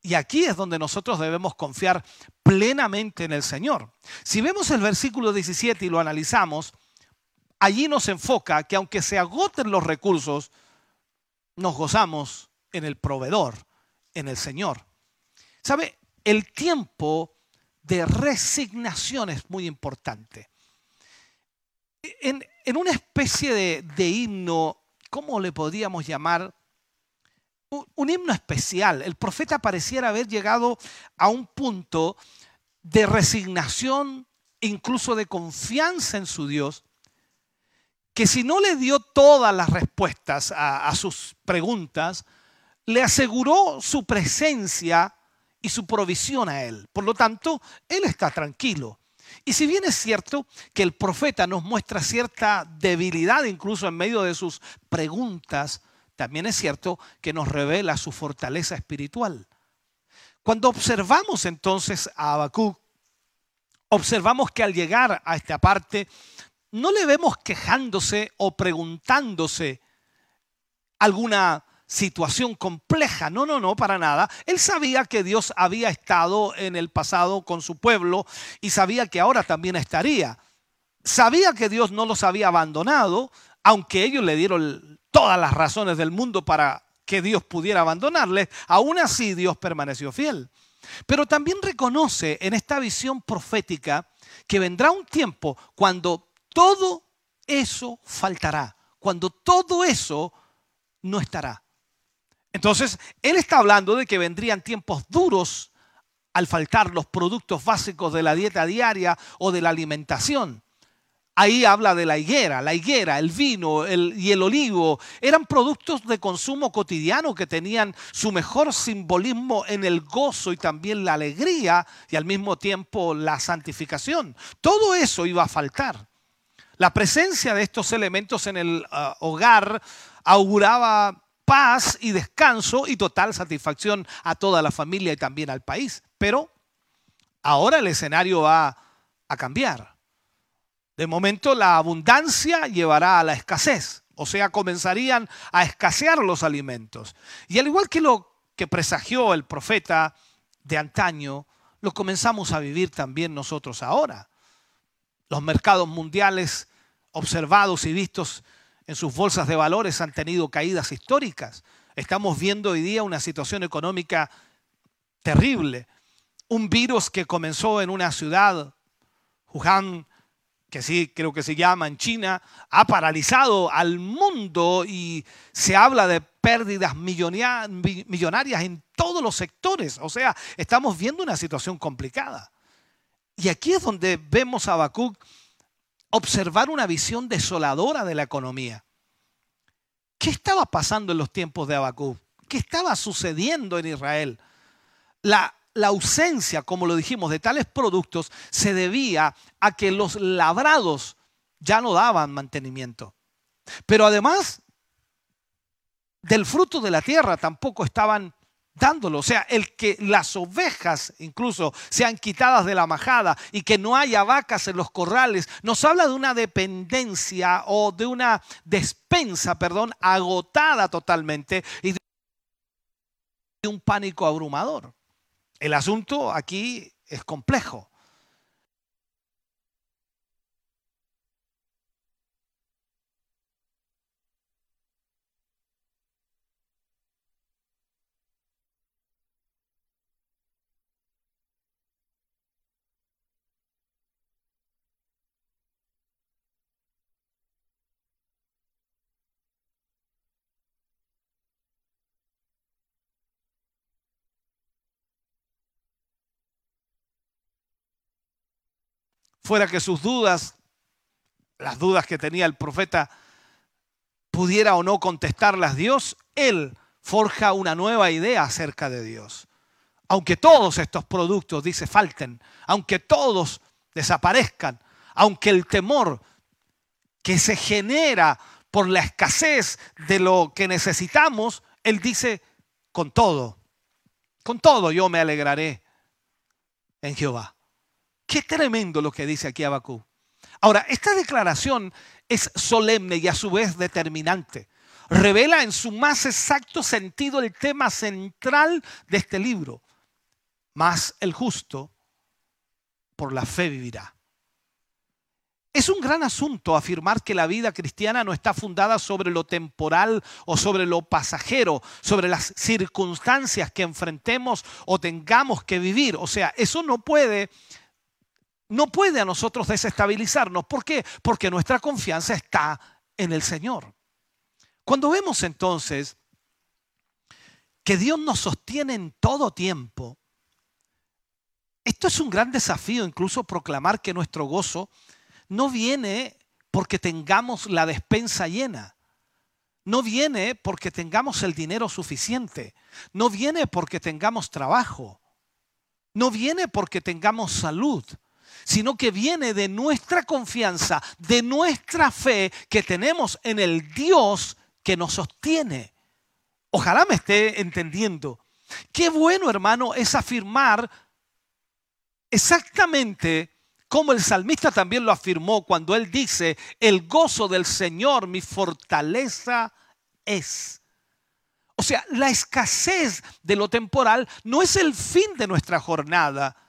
Y aquí es donde nosotros debemos confiar plenamente en el Señor. Si vemos el versículo 17 y lo analizamos, allí nos enfoca que aunque se agoten los recursos, nos gozamos en el proveedor, en el Señor. ¿Sabe? El tiempo de resignación es muy importante. En, en una especie de, de, himno, ¿cómo le podríamos llamar? Un, himno especial. El profeta pareciera haber llegado a un punto de resignación, incluso de confianza en su Dios, que si no le dio todas las respuestas a, sus preguntas, le aseguró su presencia y su provisión a él. Por lo tanto, él está tranquilo. Y si bien es cierto que el profeta nos muestra cierta debilidad incluso en medio de sus preguntas, también es cierto que nos revela su fortaleza espiritual. Cuando observamos entonces a Habacuc, observamos que al llegar a esta parte no le vemos quejándose o preguntándose alguna situación compleja. No, no, no, para nada. Él sabía que Dios había estado en el pasado con su pueblo y sabía que ahora también estaría. Sabía que Dios no los había abandonado, aunque ellos le dieron todas las razones del mundo para que Dios pudiera abandonarles. Aún así Dios permaneció fiel. Pero también reconoce en esta visión profética que vendrá un tiempo cuando todo eso faltará, cuando todo eso no estará. Entonces, él está hablando de que vendrían tiempos duros al faltar los productos básicos de la dieta diaria o de la alimentación. Ahí habla de la higuera, la higuera, el vino y el olivo. Eran productos de consumo cotidiano que tenían su mejor simbolismo en el gozo y también la alegría y al mismo tiempo la santificación. Todo eso iba a faltar. La presencia de estos elementos en el uh, hogar auguraba paz y descanso y total satisfacción a toda la familia y también al país. Pero ahora el escenario va a cambiar. De momento la abundancia llevará a la escasez, o sea, comenzarían a escasear los alimentos. Y al igual que lo que presagió el profeta de antaño, lo comenzamos a vivir también nosotros ahora. Los mercados mundiales observados y vistos en sus bolsas de valores han tenido caídas históricas. Estamos viendo hoy día una situación económica terrible. Un virus que comenzó en una ciudad, Wuhan, que sí creo que se llama en China, ha paralizado al mundo y se habla de pérdidas millonarias en todos los sectores. O sea, estamos viendo una situación complicada. Y aquí es donde vemos a Habacuc observar una visión desoladora de la economía. ¿Qué estaba pasando en los tiempos de Habacuc? ¿Qué estaba sucediendo en Israel? La, la ausencia, como lo dijimos, de tales productos se debía a que los labrados ya no daban mantenimiento. Pero además del fruto de la tierra tampoco estaban dándolo. O sea, el que las ovejas incluso sean quitadas de la majada y que no haya vacas en los corrales, nos habla de una dependencia o de una despensa, perdón, agotada totalmente y de un pánico abrumador. El asunto aquí es complejo. Fuera que sus dudas, las dudas que tenía el profeta, pudiera o no contestarlas Dios, él forja una nueva idea acerca de Dios. Aunque todos estos productos, dice, falten, aunque todos desaparezcan, aunque el temor que se genera por la escasez de lo que necesitamos, él dice, con todo, con todo yo me alegraré en Jehová. Qué tremendo lo que dice aquí Abacú. Ahora, esta declaración es solemne y a su vez determinante. Revela en su más exacto sentido el tema central de este libro. Más el justo por la fe vivirá. Es un gran asunto afirmar que la vida cristiana no está fundada sobre lo temporal o sobre lo pasajero, sobre las circunstancias que enfrentemos o tengamos que vivir. O sea, eso no puede no puede a nosotros desestabilizarnos. ¿Por qué? Porque nuestra confianza está en el Señor. Cuando vemos entonces que Dios nos sostiene en todo tiempo, esto es un gran desafío, incluso proclamar que nuestro gozo no viene porque tengamos la despensa llena. No viene porque tengamos el dinero suficiente. No viene porque tengamos trabajo. No viene porque tengamos salud sino que viene de nuestra confianza, de nuestra fe que tenemos en el Dios que nos sostiene. Ojalá me esté entendiendo. Qué bueno, hermano, es afirmar exactamente como el salmista también lo afirmó cuando él dice, el gozo del Señor mi fortaleza es. O sea, la escasez de lo temporal no es el fin de nuestra jornada,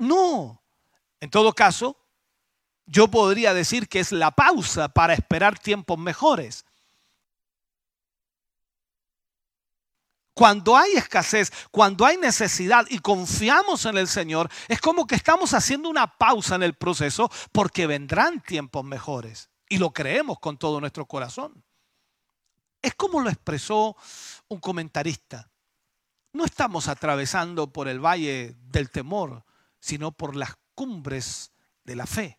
no. En todo caso, yo podría decir que es la pausa para esperar tiempos mejores. Cuando hay escasez, cuando hay necesidad y confiamos en el Señor, es como que estamos haciendo una pausa en el proceso porque vendrán tiempos mejores. Y lo creemos con todo nuestro corazón. Es como lo expresó un comentarista. No estamos atravesando por el valle del temor, sino por las cumbres de la fe.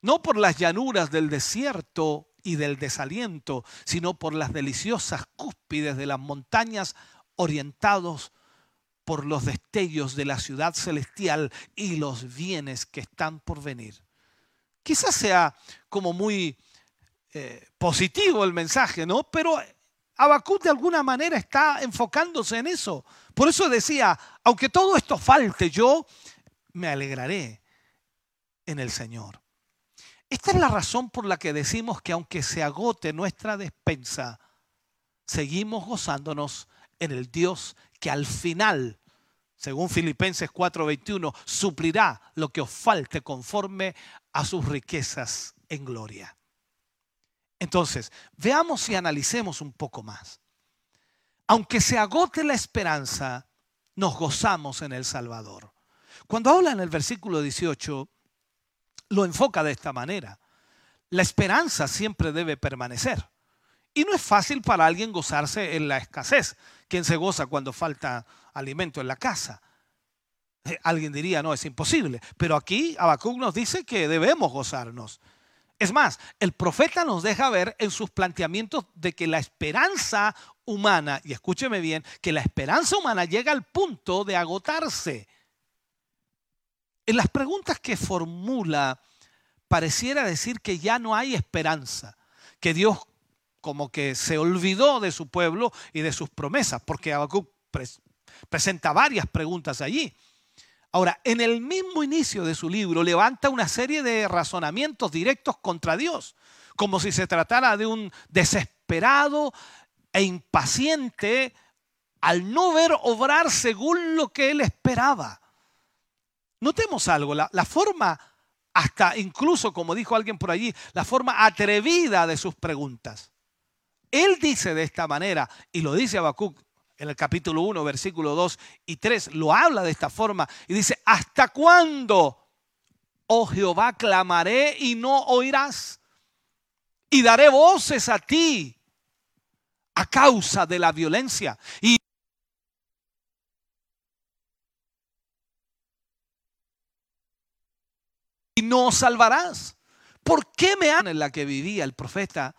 No por las llanuras del desierto y del desaliento, sino por las deliciosas cúspides de las montañas orientados por los destellos de la ciudad celestial y los bienes que están por venir. Quizás sea como muy eh, positivo el mensaje, ¿no? Pero Habacuc de alguna manera está enfocándose en eso. Por eso decía, aunque todo esto falte, yo me alegraré en el Señor. Esta es la razón por la que decimos que aunque se agote nuestra despensa, seguimos gozándonos en el Dios que al final, según Filipenses 4:21, suplirá lo que os falte conforme a sus riquezas en gloria. Entonces, veamos y analicemos un poco más. Aunque se agote la esperanza, nos gozamos en el Salvador. Cuando habla en el versículo 18, lo enfoca de esta manera. La esperanza siempre debe permanecer. Y no es fácil para alguien gozarse en la escasez. ¿Quién se goza cuando falta alimento en la casa? Eh, Alguien diría, no, es imposible. Pero aquí Habacuc nos dice que debemos gozarnos. Es más, el profeta nos deja ver en sus planteamientos de que la esperanza humana, y escúcheme bien, que la esperanza humana llega al punto de agotarse. En las preguntas que formula, pareciera decir que ya no hay esperanza, que Dios como que se olvidó de su pueblo y de sus promesas, porque Habacuc pres- presenta varias preguntas allí. Ahora, en el mismo inicio de su libro levanta una serie de razonamientos directos contra Dios, como si se tratara de un desesperado e impaciente al no ver obrar según lo que él esperaba. Notemos algo, la, forma, hasta incluso como dijo alguien por allí, la forma atrevida de sus preguntas. Él dice de esta manera, y lo dice Habacuc en el capítulo 1, versículo 2 y 3, lo habla de esta forma y dice, ¿hasta cuándo, oh Jehová, clamaré y no oirás? Y daré voces a ti a causa de la violencia. Y y no salvarás. ¿Por qué me han en la que vivía el profeta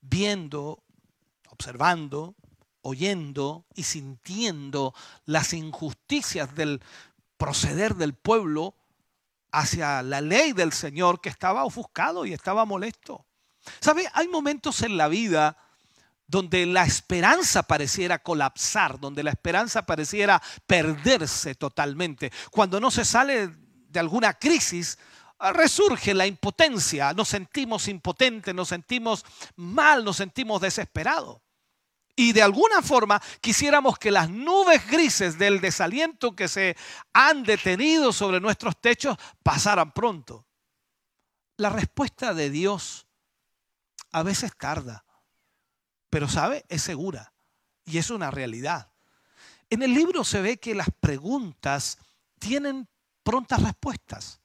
viendo, observando, oyendo y sintiendo las injusticias del proceder del pueblo hacia la ley del Señor que estaba ofuscado y estaba molesto? ¿Sabe? Hay momentos en la vida donde la esperanza pareciera colapsar, donde la esperanza pareciera perderse totalmente. Cuando no se sale de alguna crisis, resurge la impotencia, nos sentimos impotentes, nos sentimos mal, nos sentimos desesperados. Y de alguna forma quisiéramos que las nubes grises del desaliento que se han detenido sobre nuestros techos pasaran pronto. La respuesta de Dios a veces tarda, pero sabe, es segura y es una realidad. En el libro se ve que las preguntas tienen prontas respuestas.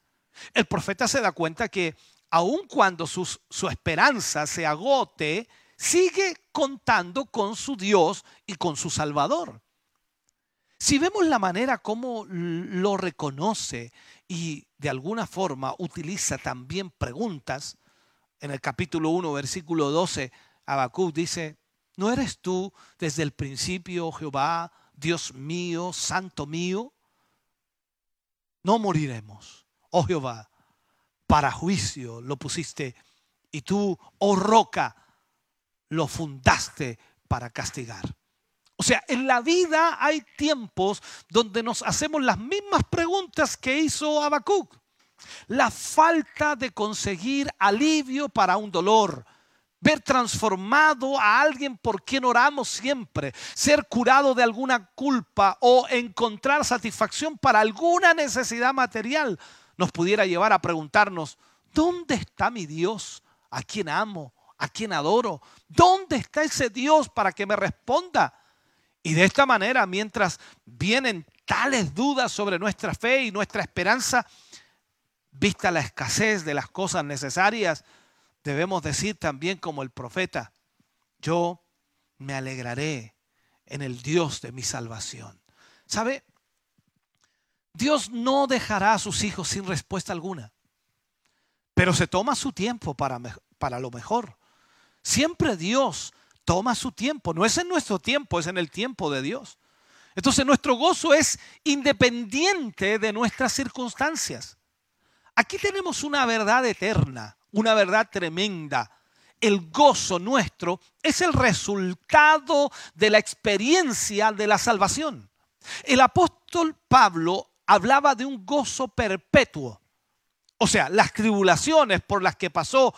El profeta se da cuenta que aun cuando sus- su esperanza se agote, sigue contando con su Dios y con su Salvador. Si vemos la manera como lo reconoce y de alguna forma utiliza también preguntas, en el capítulo 1, versículo 12, Habacuc dice, ¿no eres tú desde el principio, Jehová, Dios mío, santo mío? No moriremos, oh Jehová, para juicio lo pusiste y tú, oh roca, lo fundaste para castigar. O sea, en la vida hay tiempos donde nos hacemos las mismas preguntas que hizo Habacuc. La falta de conseguir alivio para un dolor, ver transformado a alguien por quien oramos siempre, ser curado de alguna culpa o encontrar satisfacción para alguna necesidad material, nos pudiera llevar a preguntarnos, ¿dónde está mi Dios? ¿A quien amo? ¿A quien adoro? ¿Dónde está ese Dios para que me responda? Y de esta manera, mientras vienen tales dudas sobre nuestra fe y nuestra esperanza, vista la escasez de las cosas necesarias, debemos decir también como el profeta, yo me alegraré en el Dios de mi salvación. ¿Sabe? Dios no dejará a sus hijos sin respuesta alguna, pero se toma su tiempo para, para lo mejor. Siempre Dios toma su tiempo, no es en nuestro tiempo, es en el tiempo de Dios. Entonces nuestro gozo es independiente de nuestras circunstancias. Aquí tenemos una verdad eterna, una verdad tremenda. El gozo nuestro es el resultado de la experiencia de la salvación. El apóstol Pablo hablaba de un gozo perpetuo. O sea, las tribulaciones por las que pasó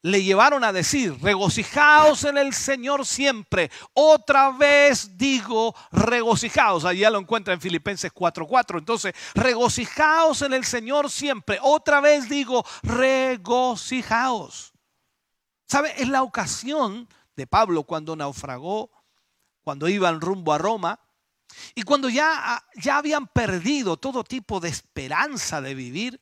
le llevaron a decir, regocijaos en el Señor siempre. Otra vez digo, regocijaos. Allí ya lo encuentra en Filipenses 4:4. Entonces, regocijaos en el Señor siempre. Otra vez digo, regocijaos. ¿Sabe? Es la ocasión de Pablo cuando naufragó, cuando iban rumbo a Roma y cuando ya, ya habían perdido todo tipo de esperanza de vivir.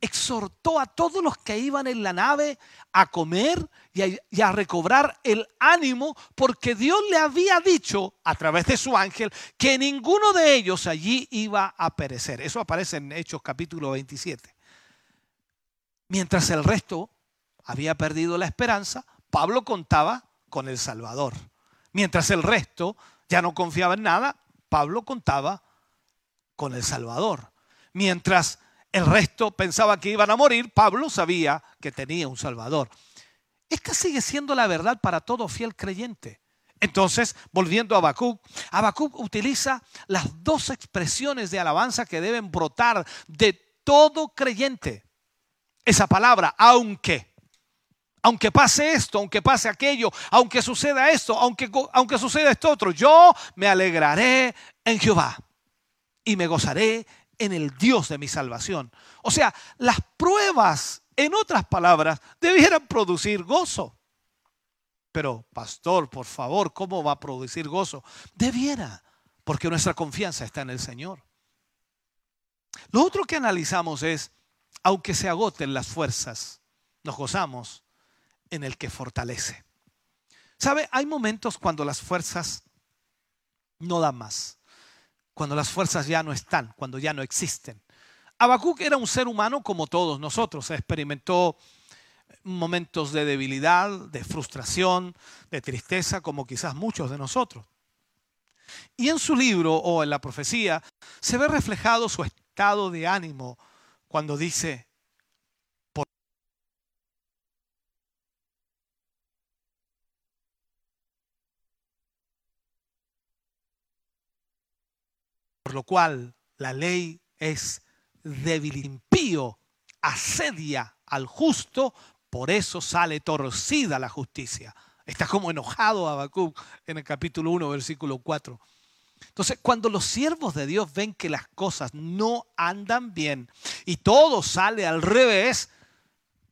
exhortó a todos los que iban en la nave a comer y a, y a recobrar el ánimo porque Dios le había dicho a través de su ángel que ninguno de ellos allí iba a perecer. Eso aparece en Hechos capítulo 27. Mientras el resto había perdido la esperanza, Pablo contaba con el Salvador. Mientras el resto ya no confiaba en nada, Pablo contaba con el Salvador. Mientras el resto pensaba que iban a morir, Pablo sabía que tenía un Salvador. Esta sigue siendo la verdad para todo fiel creyente. Entonces, volviendo a Habacuc, Habacuc utiliza las dos expresiones de alabanza que deben brotar de todo creyente. Esa palabra, aunque. Aunque pase esto, aunque pase aquello, aunque suceda esto, aunque, aunque suceda esto otro, yo me alegraré en Jehová y me gozaré en el Dios de mi salvación. O sea, las pruebas, en otras palabras, debieran producir gozo. Pero, pastor, por favor, ¿cómo va a producir gozo? Debiera, porque nuestra confianza está en el Señor. Lo otro que analizamos es, aunque se agoten las fuerzas, nos gozamos en el que fortalece. ¿Sabe? Hay momentos cuando las fuerzas no dan más cuando las fuerzas ya no están, cuando ya no existen. Habacuc era un ser humano como todos nosotros, experimentó momentos de debilidad, de frustración, de tristeza, como quizás muchos de nosotros. Y en su libro o en la profecía se ve reflejado su estado de ánimo cuando dice, Lo cual la ley es débil, impío, asedia al justo, por eso sale torcida la justicia. Está como enojado Habacuc en el capítulo 1, versículo 4. Entonces, cuando los siervos de Dios ven que las cosas no andan bien y todo sale al revés,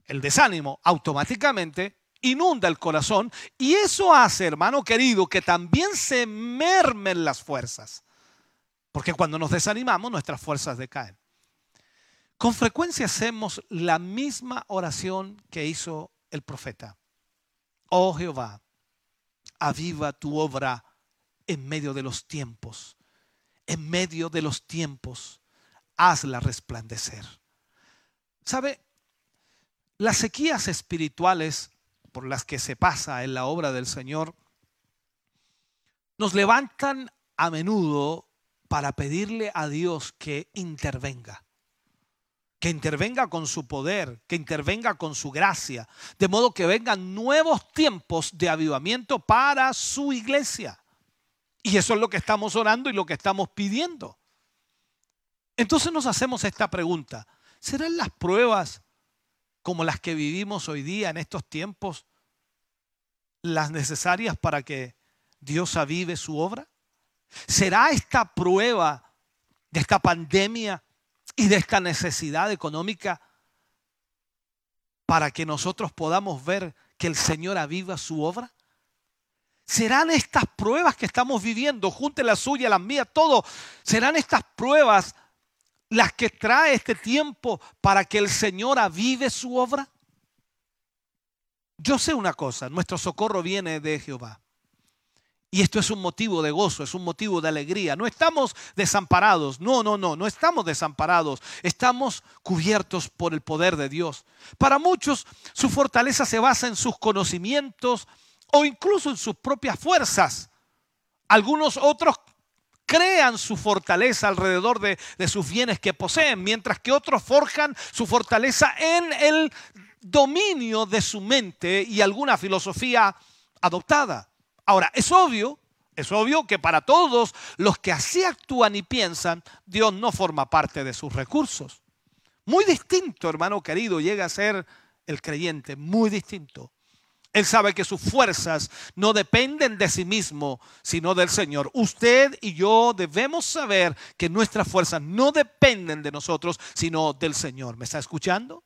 el desánimo automáticamente inunda el corazón y eso hace, hermano querido, que también se mermen las fuerzas. Porque cuando nos desanimamos, nuestras fuerzas decaen. Con frecuencia hacemos la misma oración que hizo el profeta. Oh Jehová, aviva tu obra en medio de los tiempos. En medio de los tiempos, hazla resplandecer. ¿Sabe? Las sequías espirituales por las que se pasa en la obra del Señor nos levantan a menudo para pedirle a Dios que intervenga. Que intervenga con su poder, que intervenga con su gracia, de modo que vengan nuevos tiempos de avivamiento para su iglesia. Y eso es lo que estamos orando y lo que estamos pidiendo. Entonces nos hacemos esta pregunta. ¿Serán las pruebas como las que vivimos hoy día en estos tiempos las necesarias para que Dios avive su obra? ¿Será esta prueba de esta pandemia y de esta necesidad económica para que nosotros podamos ver que el Señor aviva su obra? ¿Serán estas pruebas que estamos viviendo, junte la suya, la mía, todo? ¿Serán estas pruebas las que trae este tiempo para que el Señor avive su obra? Yo sé una cosa, nuestro socorro viene de Jehová. Y esto es un motivo de gozo, es un motivo de alegría. No estamos desamparados, no, no, no, no estamos desamparados. Estamos cubiertos por el poder de Dios. Para muchos su fortaleza se basa en sus conocimientos o incluso en sus propias fuerzas. Algunos otros crean su fortaleza alrededor de, sus bienes que poseen, mientras que otros forjan su fortaleza en el dominio de su mente y alguna filosofía adoptada. Ahora, es obvio, es obvio que para todos los que así actúan y piensan, Dios no forma parte de sus recursos. Muy distinto, hermano querido, llega a ser el creyente, muy distinto. Él sabe que sus fuerzas no dependen de sí mismo, sino del Señor. Usted y yo debemos saber que nuestras fuerzas no dependen de nosotros, sino del Señor. ¿Me está escuchando?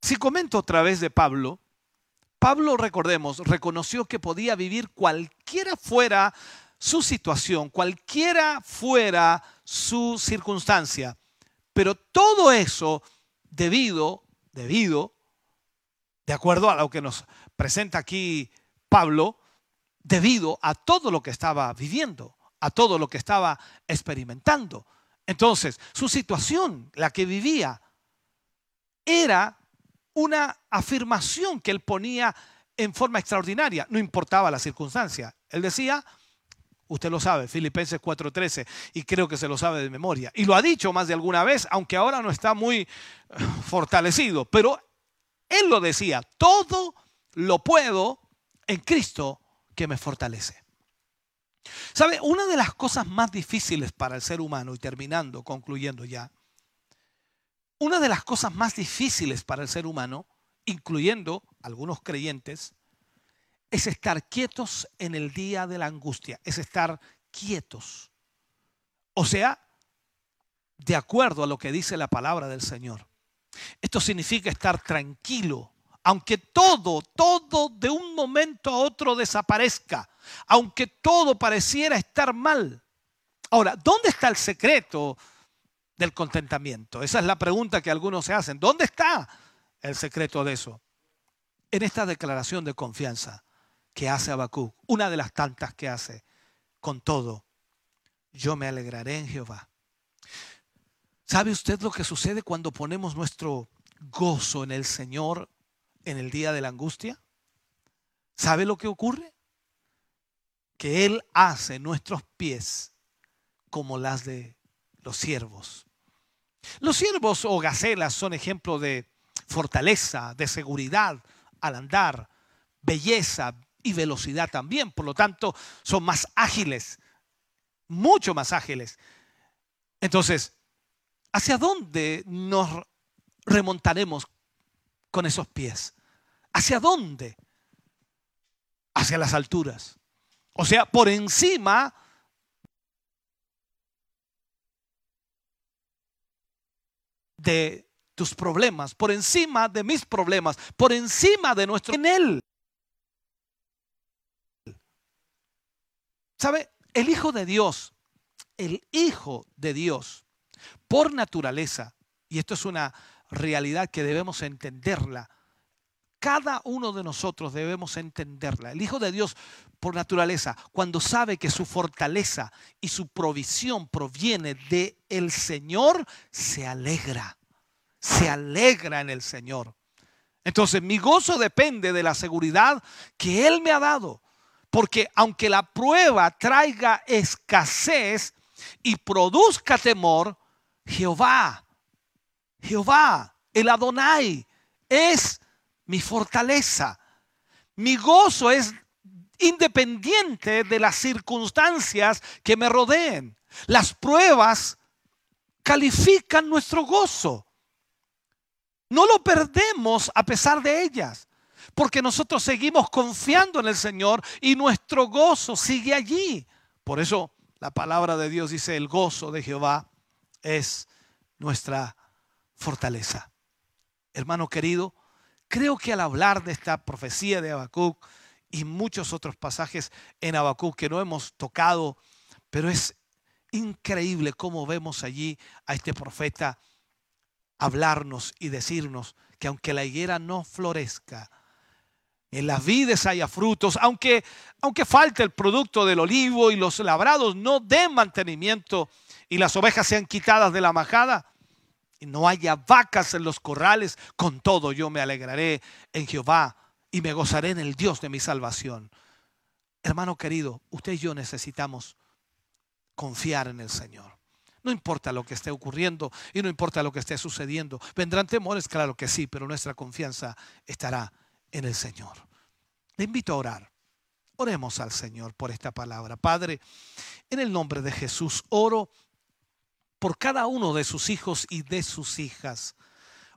Si comento otra vez de Pablo, Pablo, recordemos, reconoció que podía vivir cualquiera fuera su situación, cualquiera fuera su circunstancia, Pero todo eso debido, debido, de acuerdo a lo que nos presenta aquí Pablo, debido a todo lo que estaba viviendo, a todo lo que estaba experimentando. Entonces, su situación, la que vivía, era una afirmación que él ponía en forma extraordinaria, no importaba la circunstancia. Él decía, usted lo sabe, Filipenses 4:13, y creo que se lo sabe de memoria. Y lo ha dicho más de alguna vez, aunque ahora no está muy eh, fortalecido, pero él lo decía, todo lo puedo en Cristo que me fortalece. ¿Sabe? Una de las cosas más difíciles para el ser humano, y terminando, concluyendo ya, una de las cosas más difíciles para el ser humano, incluyendo algunos creyentes, es estar quietos en el día de la angustia, es estar quietos. O sea, de acuerdo a lo que dice la palabra del Señor. Esto significa estar tranquilo, aunque todo, todo de un momento a otro desaparezca, aunque todo pareciera estar mal. Ahora, ¿dónde está el secreto del contentamiento? Esa es la pregunta que algunos se hacen. ¿Dónde está el secreto de eso? En esta declaración de confianza que hace Habacuc, una de las tantas que hace, con todo, yo me alegraré en Jehová. ¿Sabe usted lo que sucede cuando ponemos nuestro gozo en el Señor en el día de la angustia? ¿Sabe lo que ocurre? Que Él hace nuestros pies como las de los siervos. Los siervos o gacelas son ejemplo de fortaleza, de seguridad al andar, belleza y velocidad también. Por lo tanto, son más ágiles, mucho más ágiles. Entonces, ¿hacia dónde nos remontaremos con esos pies? ¿Hacia dónde? Hacia las alturas. O sea, por encima de tus problemas, por encima de mis problemas, por encima de nuestro en él. ¿Sabe? El Hijo de Dios, el Hijo de Dios, por naturaleza, y esto es una realidad que debemos entenderla, cada uno de nosotros debemos entenderla. El Hijo de Dios, por naturaleza, cuando sabe que su fortaleza y su provisión proviene de Señor, se alegra. Se alegra en el Señor. Entonces, mi gozo depende de la seguridad que Él me ha dado. Porque aunque la prueba traiga escasez y produzca temor, Jehová, Jehová, el Adonai, es mi fortaleza. Mi gozo es independiente de las circunstancias que me rodeen. Las pruebas califican nuestro gozo. No lo perdemos a pesar de ellas, porque nosotros seguimos confiando en el Señor y nuestro gozo sigue allí. Por eso la palabra de Dios dice, el gozo de Jehová es nuestra fortaleza. Hermano querido, creo que al hablar de esta profecía de Habacuc y muchos otros pasajes en Habacuc que no hemos tocado, pero es increíble cómo vemos allí a este profeta hablarnos y decirnos que aunque la higuera no florezca, en las vides haya frutos, aunque, aunque falte el producto del olivo y los labrados no den mantenimiento y las ovejas sean quitadas de la majada, y no haya vacas en los corrales, con todo yo me alegraré en Jehová y me gozaré en el Dios de mi salvación. Hermano querido, usted y yo necesitamos confiar en el Señor. No importa lo que esté ocurriendo y no importa lo que esté sucediendo. ¿Vendrán temores? Claro que sí, pero nuestra confianza estará en el Señor. Le invito a orar. Oremos al Señor por esta palabra. Padre, en el nombre de Jesús, oro por cada uno de sus hijos y de sus hijas.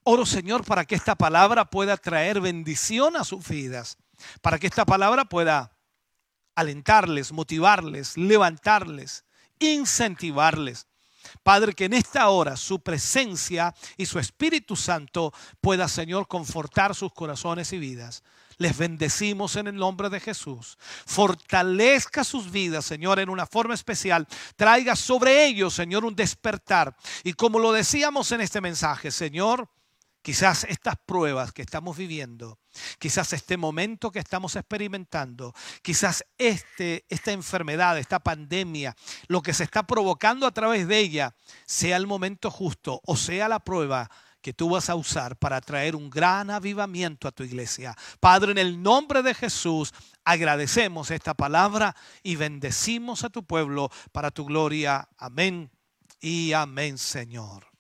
Oro, Señor, para que esta palabra pueda traer bendición a sus vidas, para que esta palabra pueda alentarles, motivarles, levantarles, incentivarles. Padre, que en esta hora su presencia y su Espíritu Santo pueda, Señor, confortar sus corazones y vidas. Les bendecimos en el nombre de Jesús. Fortalezca sus vidas, Señor, en una forma especial. Traiga sobre ellos, Señor, un despertar. Y como lo decíamos en este mensaje, Señor, quizás estas pruebas que estamos viviendo, quizás este momento que estamos experimentando, quizás este, esta enfermedad, esta pandemia, lo que se está provocando a través de ella, sea el momento justo o sea la prueba que tú vas a usar para traer un gran avivamiento a tu iglesia. Padre, en el nombre de Jesús, agradecemos esta palabra y bendecimos a tu pueblo para tu gloria. Amén y amén, Señor.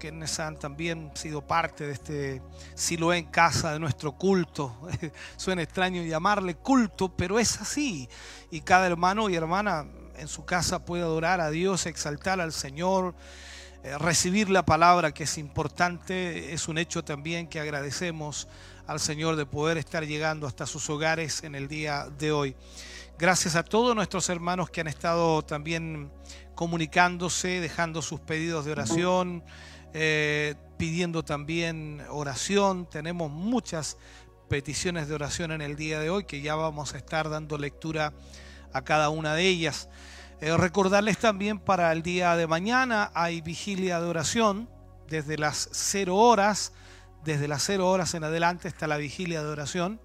Quienes han también sido parte de este Siloé en casa, de nuestro culto. Suena extraño llamarle culto, pero es así. Y cada hermano y hermana en su casa puede adorar a Dios, exaltar al Señor, eh, recibir la palabra que es importante. Es un hecho también que agradecemos al Señor de poder estar llegando hasta sus hogares en el día de hoy. Gracias a todos nuestros hermanos que han estado también comunicándose, dejando sus pedidos de oración, eh, pidiendo también oración. Tenemos muchas peticiones de oración en el día de hoy que ya vamos a estar dando lectura a cada una de ellas. Eh, recordarles también para el día de mañana hay vigilia de oración desde las 0 horas, desde las 0 horas en adelante está la vigilia de oración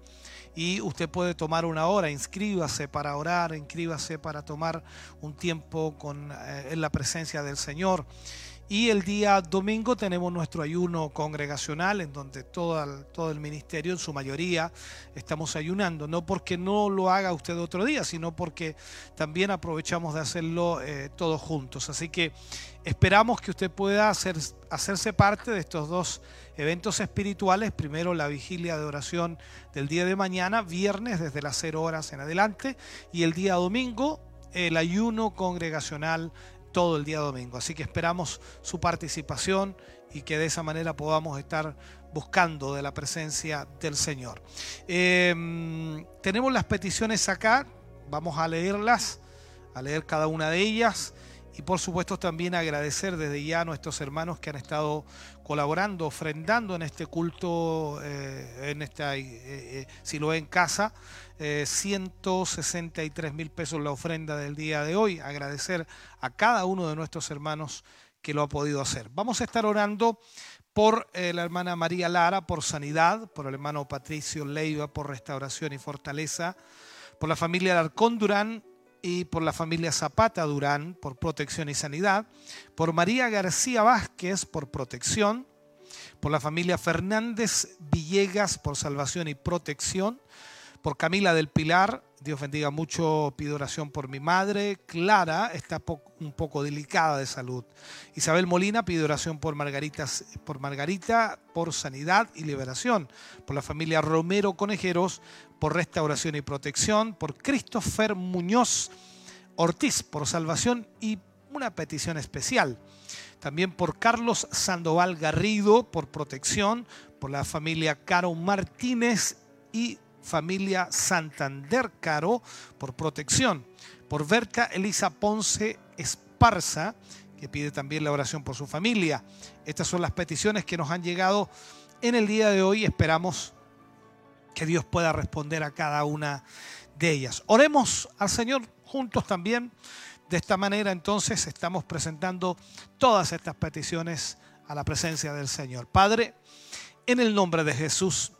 y usted puede tomar una hora, inscríbase para orar, inscríbase para tomar un tiempo con, eh, en la presencia del Señor. Y el día domingo tenemos nuestro ayuno congregacional en donde todo el, todo el ministerio, en su mayoría, estamos ayunando. No porque no lo haga usted otro día, sino porque también aprovechamos de hacerlo eh, todos juntos. Así que esperamos que usted pueda hacer, hacerse parte de estos dos eventos espirituales. Primero la vigilia de oración del día de mañana, viernes desde las 0 horas en adelante. Y el día domingo el ayuno congregacional todo el día domingo. Así que esperamos su participación y que de esa manera podamos estar buscando de la presencia del Señor. Eh, tenemos las peticiones acá, vamos a leerlas, a leer cada una de ellas y por supuesto también agradecer desde ya a nuestros hermanos que han estado colaborando, ofrendando en este culto, eh, en esta, eh, eh, en casa, 163 mil pesos la ofrenda del día de hoy. Agradecer a cada uno de nuestros hermanos que lo ha podido hacer. Vamos a estar orando por la hermana María Lara, por sanidad, por el hermano Patricio Leiva, por restauración y fortaleza, por la familia Alarcón Durán y por la familia Zapata Durán, por protección y sanidad, por María García Vázquez, por protección, por la familia Fernández Villegas, por salvación y protección, por Camila del Pilar, Dios bendiga mucho, pido oración por mi madre. Clara está un poco delicada de salud. Isabel Molina pide oración por, por Margarita, por sanidad y liberación. Por la familia Romero Conejeros, por restauración y protección. Por Christopher Muñoz Ortiz, por salvación y una petición especial. También por Carlos Sandoval Garrido, por protección. Por la familia Caro Martínez y familia Santander Caro por protección, por Berta Elisa Ponce Esparza, que pide también la oración por su familia. Estas son las peticiones que nos han llegado en el día de hoy. Esperamos que Dios pueda responder a cada una de ellas. Oremos al Señor juntos también. De esta manera entonces estamos presentando todas estas peticiones a la presencia del Señor. Padre, en el nombre de Jesús,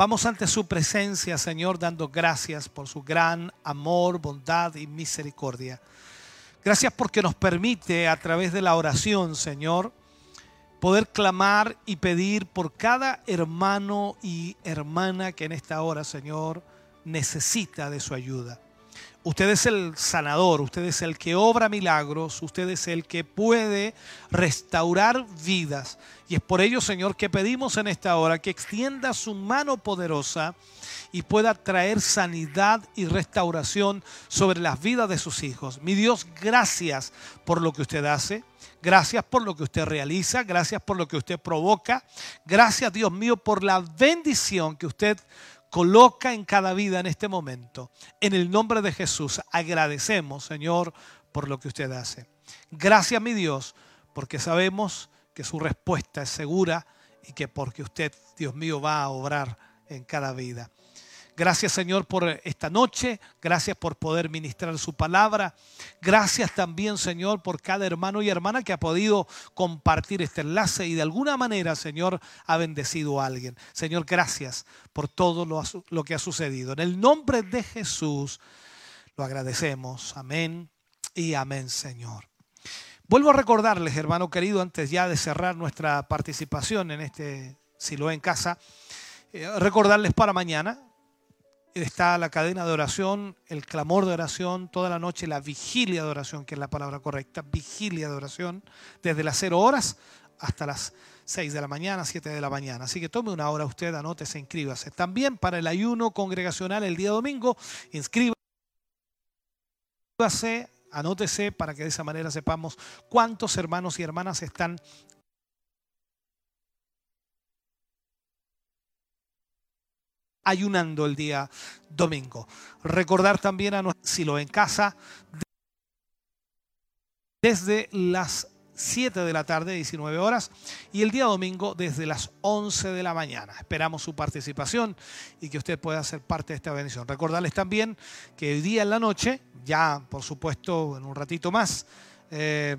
Vamos ante su presencia, Señor, dando gracias por su gran amor, bondad y misericordia. Gracias porque nos permite a través de la oración, Señor, poder clamar y pedir por cada hermano y hermana que en esta hora, Señor, necesita de su ayuda. Usted es el sanador, usted es el que obra milagros, usted es el que puede restaurar vidas. Y es por ello, Señor, que pedimos en esta hora que extienda su mano poderosa y pueda traer sanidad y restauración sobre las vidas de sus hijos. Mi Dios, gracias por lo que usted hace. Gracias por lo que usted realiza, gracias por lo que usted provoca. Gracias, Dios mío, por la bendición que usted coloca en cada vida en este momento. En el nombre de Jesús agradecemos, Señor, por lo que usted hace. Gracias, mi Dios, porque sabemos que su respuesta es segura y que porque usted, Dios mío, va a obrar en cada vida. Gracias Señor por esta noche, gracias por poder ministrar su palabra. Gracias también Señor por cada hermano y hermana que ha podido compartir este enlace y de alguna manera Señor ha bendecido a alguien. Señor, gracias por todo lo, lo que ha sucedido. En el nombre de Jesús lo agradecemos. Amén y amén Señor. Vuelvo a recordarles, hermano querido, antes ya de cerrar nuestra participación en este Silo en casa, eh, recordarles para mañana, está la cadena de oración, el clamor de oración, toda la noche la vigilia de oración, que es la palabra correcta, vigilia de oración, desde las 0 horas hasta las 6 de la mañana, 7 de la mañana. Así que tome una hora usted, anótese, inscríbase. También para el ayuno congregacional el día domingo, inscríbase, anótese para que de esa manera sepamos cuántos hermanos y hermanas están ayunando el día domingo. Recordar también a nuestro Silo en casa desde las 7 de la tarde, 19 horas, y el día domingo desde las 11 de la mañana. Esperamos su participación y que usted pueda ser parte de esta bendición. Recordarles también que hoy día en la noche, ya por supuesto en un ratito más, eh,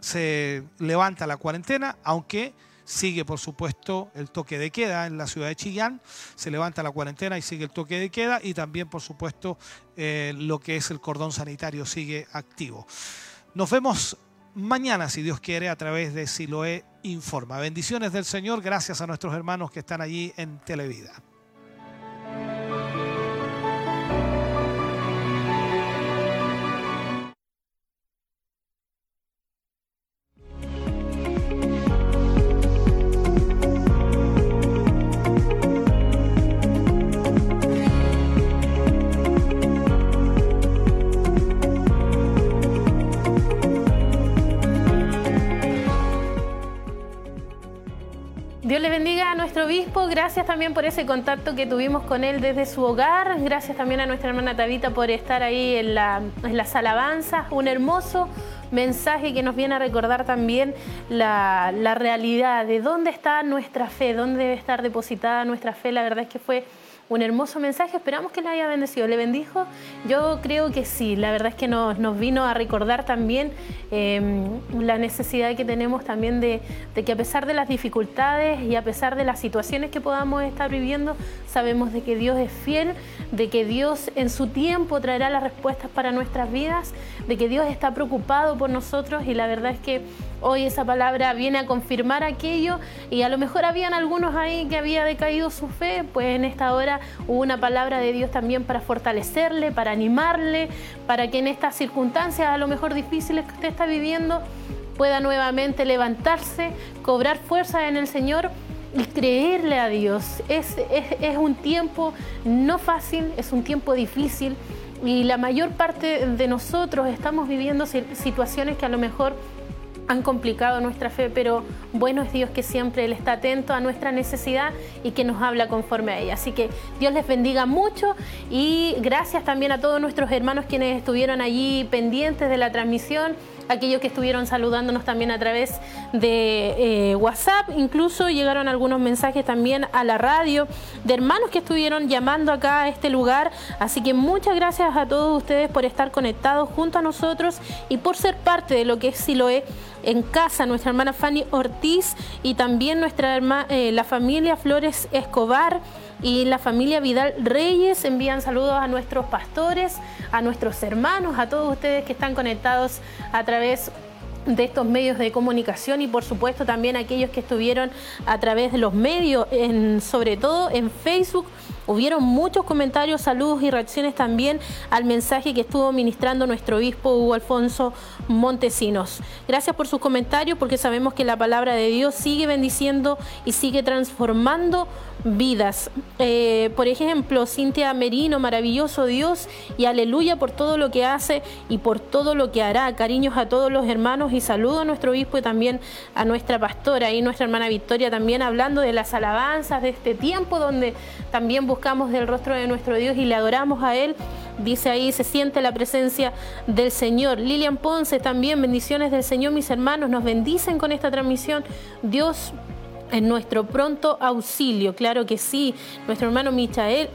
se levanta la cuarentena, aunque sigue por supuesto el toque de queda en la ciudad de Chillán, se levanta la cuarentena y sigue el toque de queda y también por supuesto eh, lo que es el cordón sanitario sigue activo. Nos vemos mañana, si Dios quiere, a través de Siloé Informa. Bendiciones del Señor, gracias a nuestros hermanos que están allí en Televida. Obispo. Gracias también por ese contacto que tuvimos con él desde su hogar. Gracias también a nuestra hermana Tabita por estar ahí en, la, en las alabanzas. Un hermoso mensaje que nos viene a recordar también la realidad de dónde está nuestra fe, dónde debe estar depositada nuestra fe. La verdad es que fue un hermoso mensaje. Esperamos que le haya bendecido. ¿Le bendijo? Yo creo que sí. La verdad es que nos, nos vino a recordar también eh, la necesidad que tenemos también de, de, que a pesar de las dificultades y a pesar de las situaciones que podamos estar viviendo, sabemos de que Dios es fiel, de que Dios en su tiempo traerá las respuestas para nuestras vidas, de que Dios está preocupado por nosotros y la verdad es que hoy esa palabra viene a confirmar aquello y a lo mejor habían algunos ahí que había decaído su fe, pues en esta hora hubo una palabra de Dios también para fortalecerle, para animarle, para que en estas circunstancias a lo mejor difíciles que usted está viviendo pueda nuevamente levantarse, cobrar fuerza en el Señor y creerle a Dios. Es, es, es un tiempo no fácil, es un tiempo difícil y la mayor parte de nosotros estamos viviendo situaciones que a lo mejor han complicado nuestra fe, pero bueno es Dios que siempre Él está atento a nuestra necesidad y que nos habla conforme a ella. Así que Dios les bendiga mucho y gracias también a todos nuestros hermanos quienes estuvieron allí pendientes de la transmisión aquellos que estuvieron saludándonos también a través de eh, WhatsApp, incluso llegaron algunos mensajes también a la radio de hermanos que estuvieron llamando acá a este lugar, así que muchas gracias a todos ustedes por estar conectados junto a nosotros y por ser parte de lo que es Siloé en casa, nuestra hermana Fanny Ortiz y también nuestra hermana, eh, la familia Flores Escobar y la familia Vidal Reyes envían saludos a nuestros pastores, a nuestros hermanos, a todos ustedes que están conectados a través de estos medios de comunicación y por supuesto también aquellos que estuvieron a través de los medios, sobre todo en Facebook. Hubieron muchos comentarios, saludos y reacciones también al mensaje que estuvo ministrando nuestro obispo Hugo Alfonso Montesinos. Gracias por sus comentarios porque sabemos que la palabra de Dios sigue bendiciendo y sigue transformando vidas. Eh, por ejemplo, Cintia Merino, maravilloso Dios y aleluya por todo lo que hace y por todo lo que hará. Cariños a todos los hermanos y saludo a nuestro obispo y también a nuestra pastora y nuestra hermana Victoria también hablando de las alabanzas de este tiempo donde también buscamos del rostro de nuestro Dios y le adoramos a Él. Dice ahí, se siente la presencia del Señor. Lilian Ponce también, bendiciones del Señor, mis hermanos, nos bendicen con esta transmisión. Dios en nuestro pronto auxilio, claro que sí. Nuestro hermano Michael,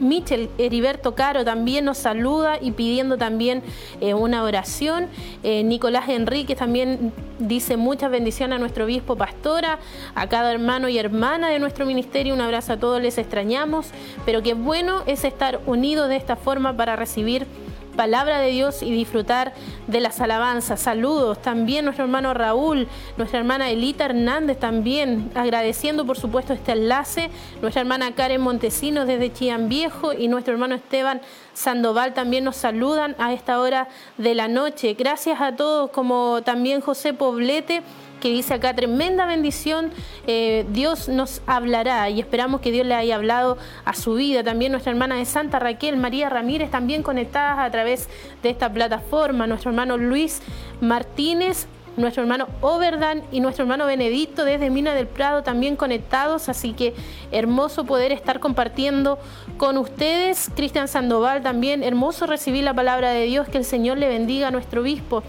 Michel Heriberto Caro también nos saluda y pidiendo también eh, una oración. Eh, Nicolás Enríquez también dice muchas bendiciones a nuestro obispo pastora, a cada hermano y hermana de nuestro ministerio. Un abrazo a todos, les extrañamos, pero qué bueno es estar unidos de esta forma para recibir palabra de Dios y disfrutar de las alabanzas. Saludos también nuestro hermano Raúl, nuestra hermana Elita Hernández también, agradeciendo por supuesto este enlace, nuestra hermana Karen Montesinos desde Chillán Viejo y nuestro hermano Esteban Sandoval también nos saludan a esta hora de la noche. Gracias a todos, como también José Poblete que dice acá, tremenda bendición, eh, Dios nos hablará y esperamos que Dios le haya hablado a su vida. También nuestra hermana de Santa Raquel, María Ramírez, también conectadas a través de esta plataforma. Nuestro hermano Luis Martínez, nuestro hermano Overdan y nuestro hermano Benedicto desde Mina del Prado también conectados, así que hermoso poder estar compartiendo con ustedes. Cristian Sandoval también, hermoso recibir la palabra de Dios, que el Señor le bendiga a nuestro obispo.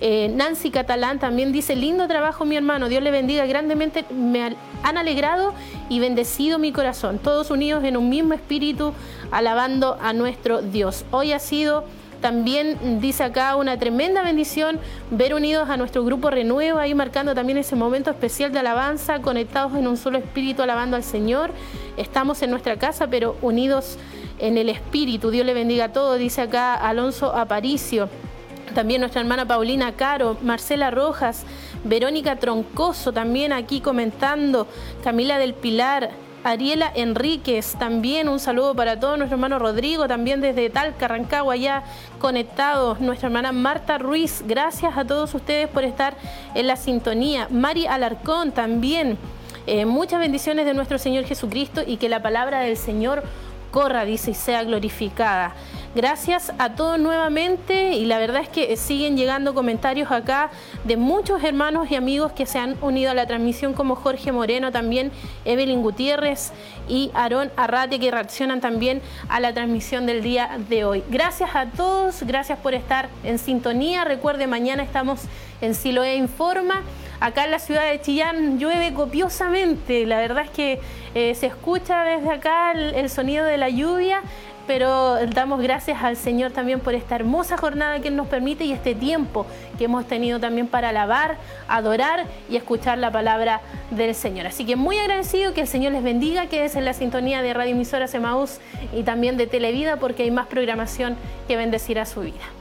Eh, Nancy Catalán también dice, lindo trabajo mi hermano, Dios le bendiga grandemente, me han alegrado y bendecido mi corazón, todos unidos en un mismo espíritu, alabando a nuestro Dios. Hoy ha sido también, dice acá, una tremenda bendición ver unidos a nuestro grupo Renuevo, ahí marcando también ese momento especial de alabanza, conectados en un solo espíritu, alabando al Señor. Estamos en nuestra casa, pero unidos en el espíritu. Dios le bendiga a todos, dice acá Alonso Aparicio también nuestra hermana Paulina Caro, Marcela Rojas, Verónica Troncoso también aquí comentando, Camila del Pilar, Ariela Enríquez, también un saludo para todos, nuestro hermano Rodrigo, también desde Talca, Rancagua, ya conectados, nuestra hermana Marta Ruiz, gracias a todos ustedes por estar en la sintonía, Mari Alarcón también, eh, muchas bendiciones de nuestro Señor Jesucristo y que la palabra del Señor corra, dice, y sea glorificada. Gracias a todos nuevamente y la verdad es que siguen llegando comentarios acá de muchos hermanos y amigos que se han unido a la transmisión como Jorge Moreno, también Evelyn Gutiérrez y Aarón Arrate que reaccionan también a la transmisión del día de hoy. Gracias a todos, gracias por estar en sintonía. Recuerde, mañana estamos en Siloé Informa. Acá en la ciudad de Chillán llueve copiosamente, la verdad es que eh, se escucha desde acá el sonido de la lluvia pero damos gracias al Señor también por esta hermosa jornada que Él nos permite y este tiempo que hemos tenido también para alabar, adorar y escuchar la palabra del Señor. Así que muy agradecido que el Señor les bendiga, que es en la sintonía de Radio Emisora Semaús y también de Televida porque hay más programación que bendecirá su vida.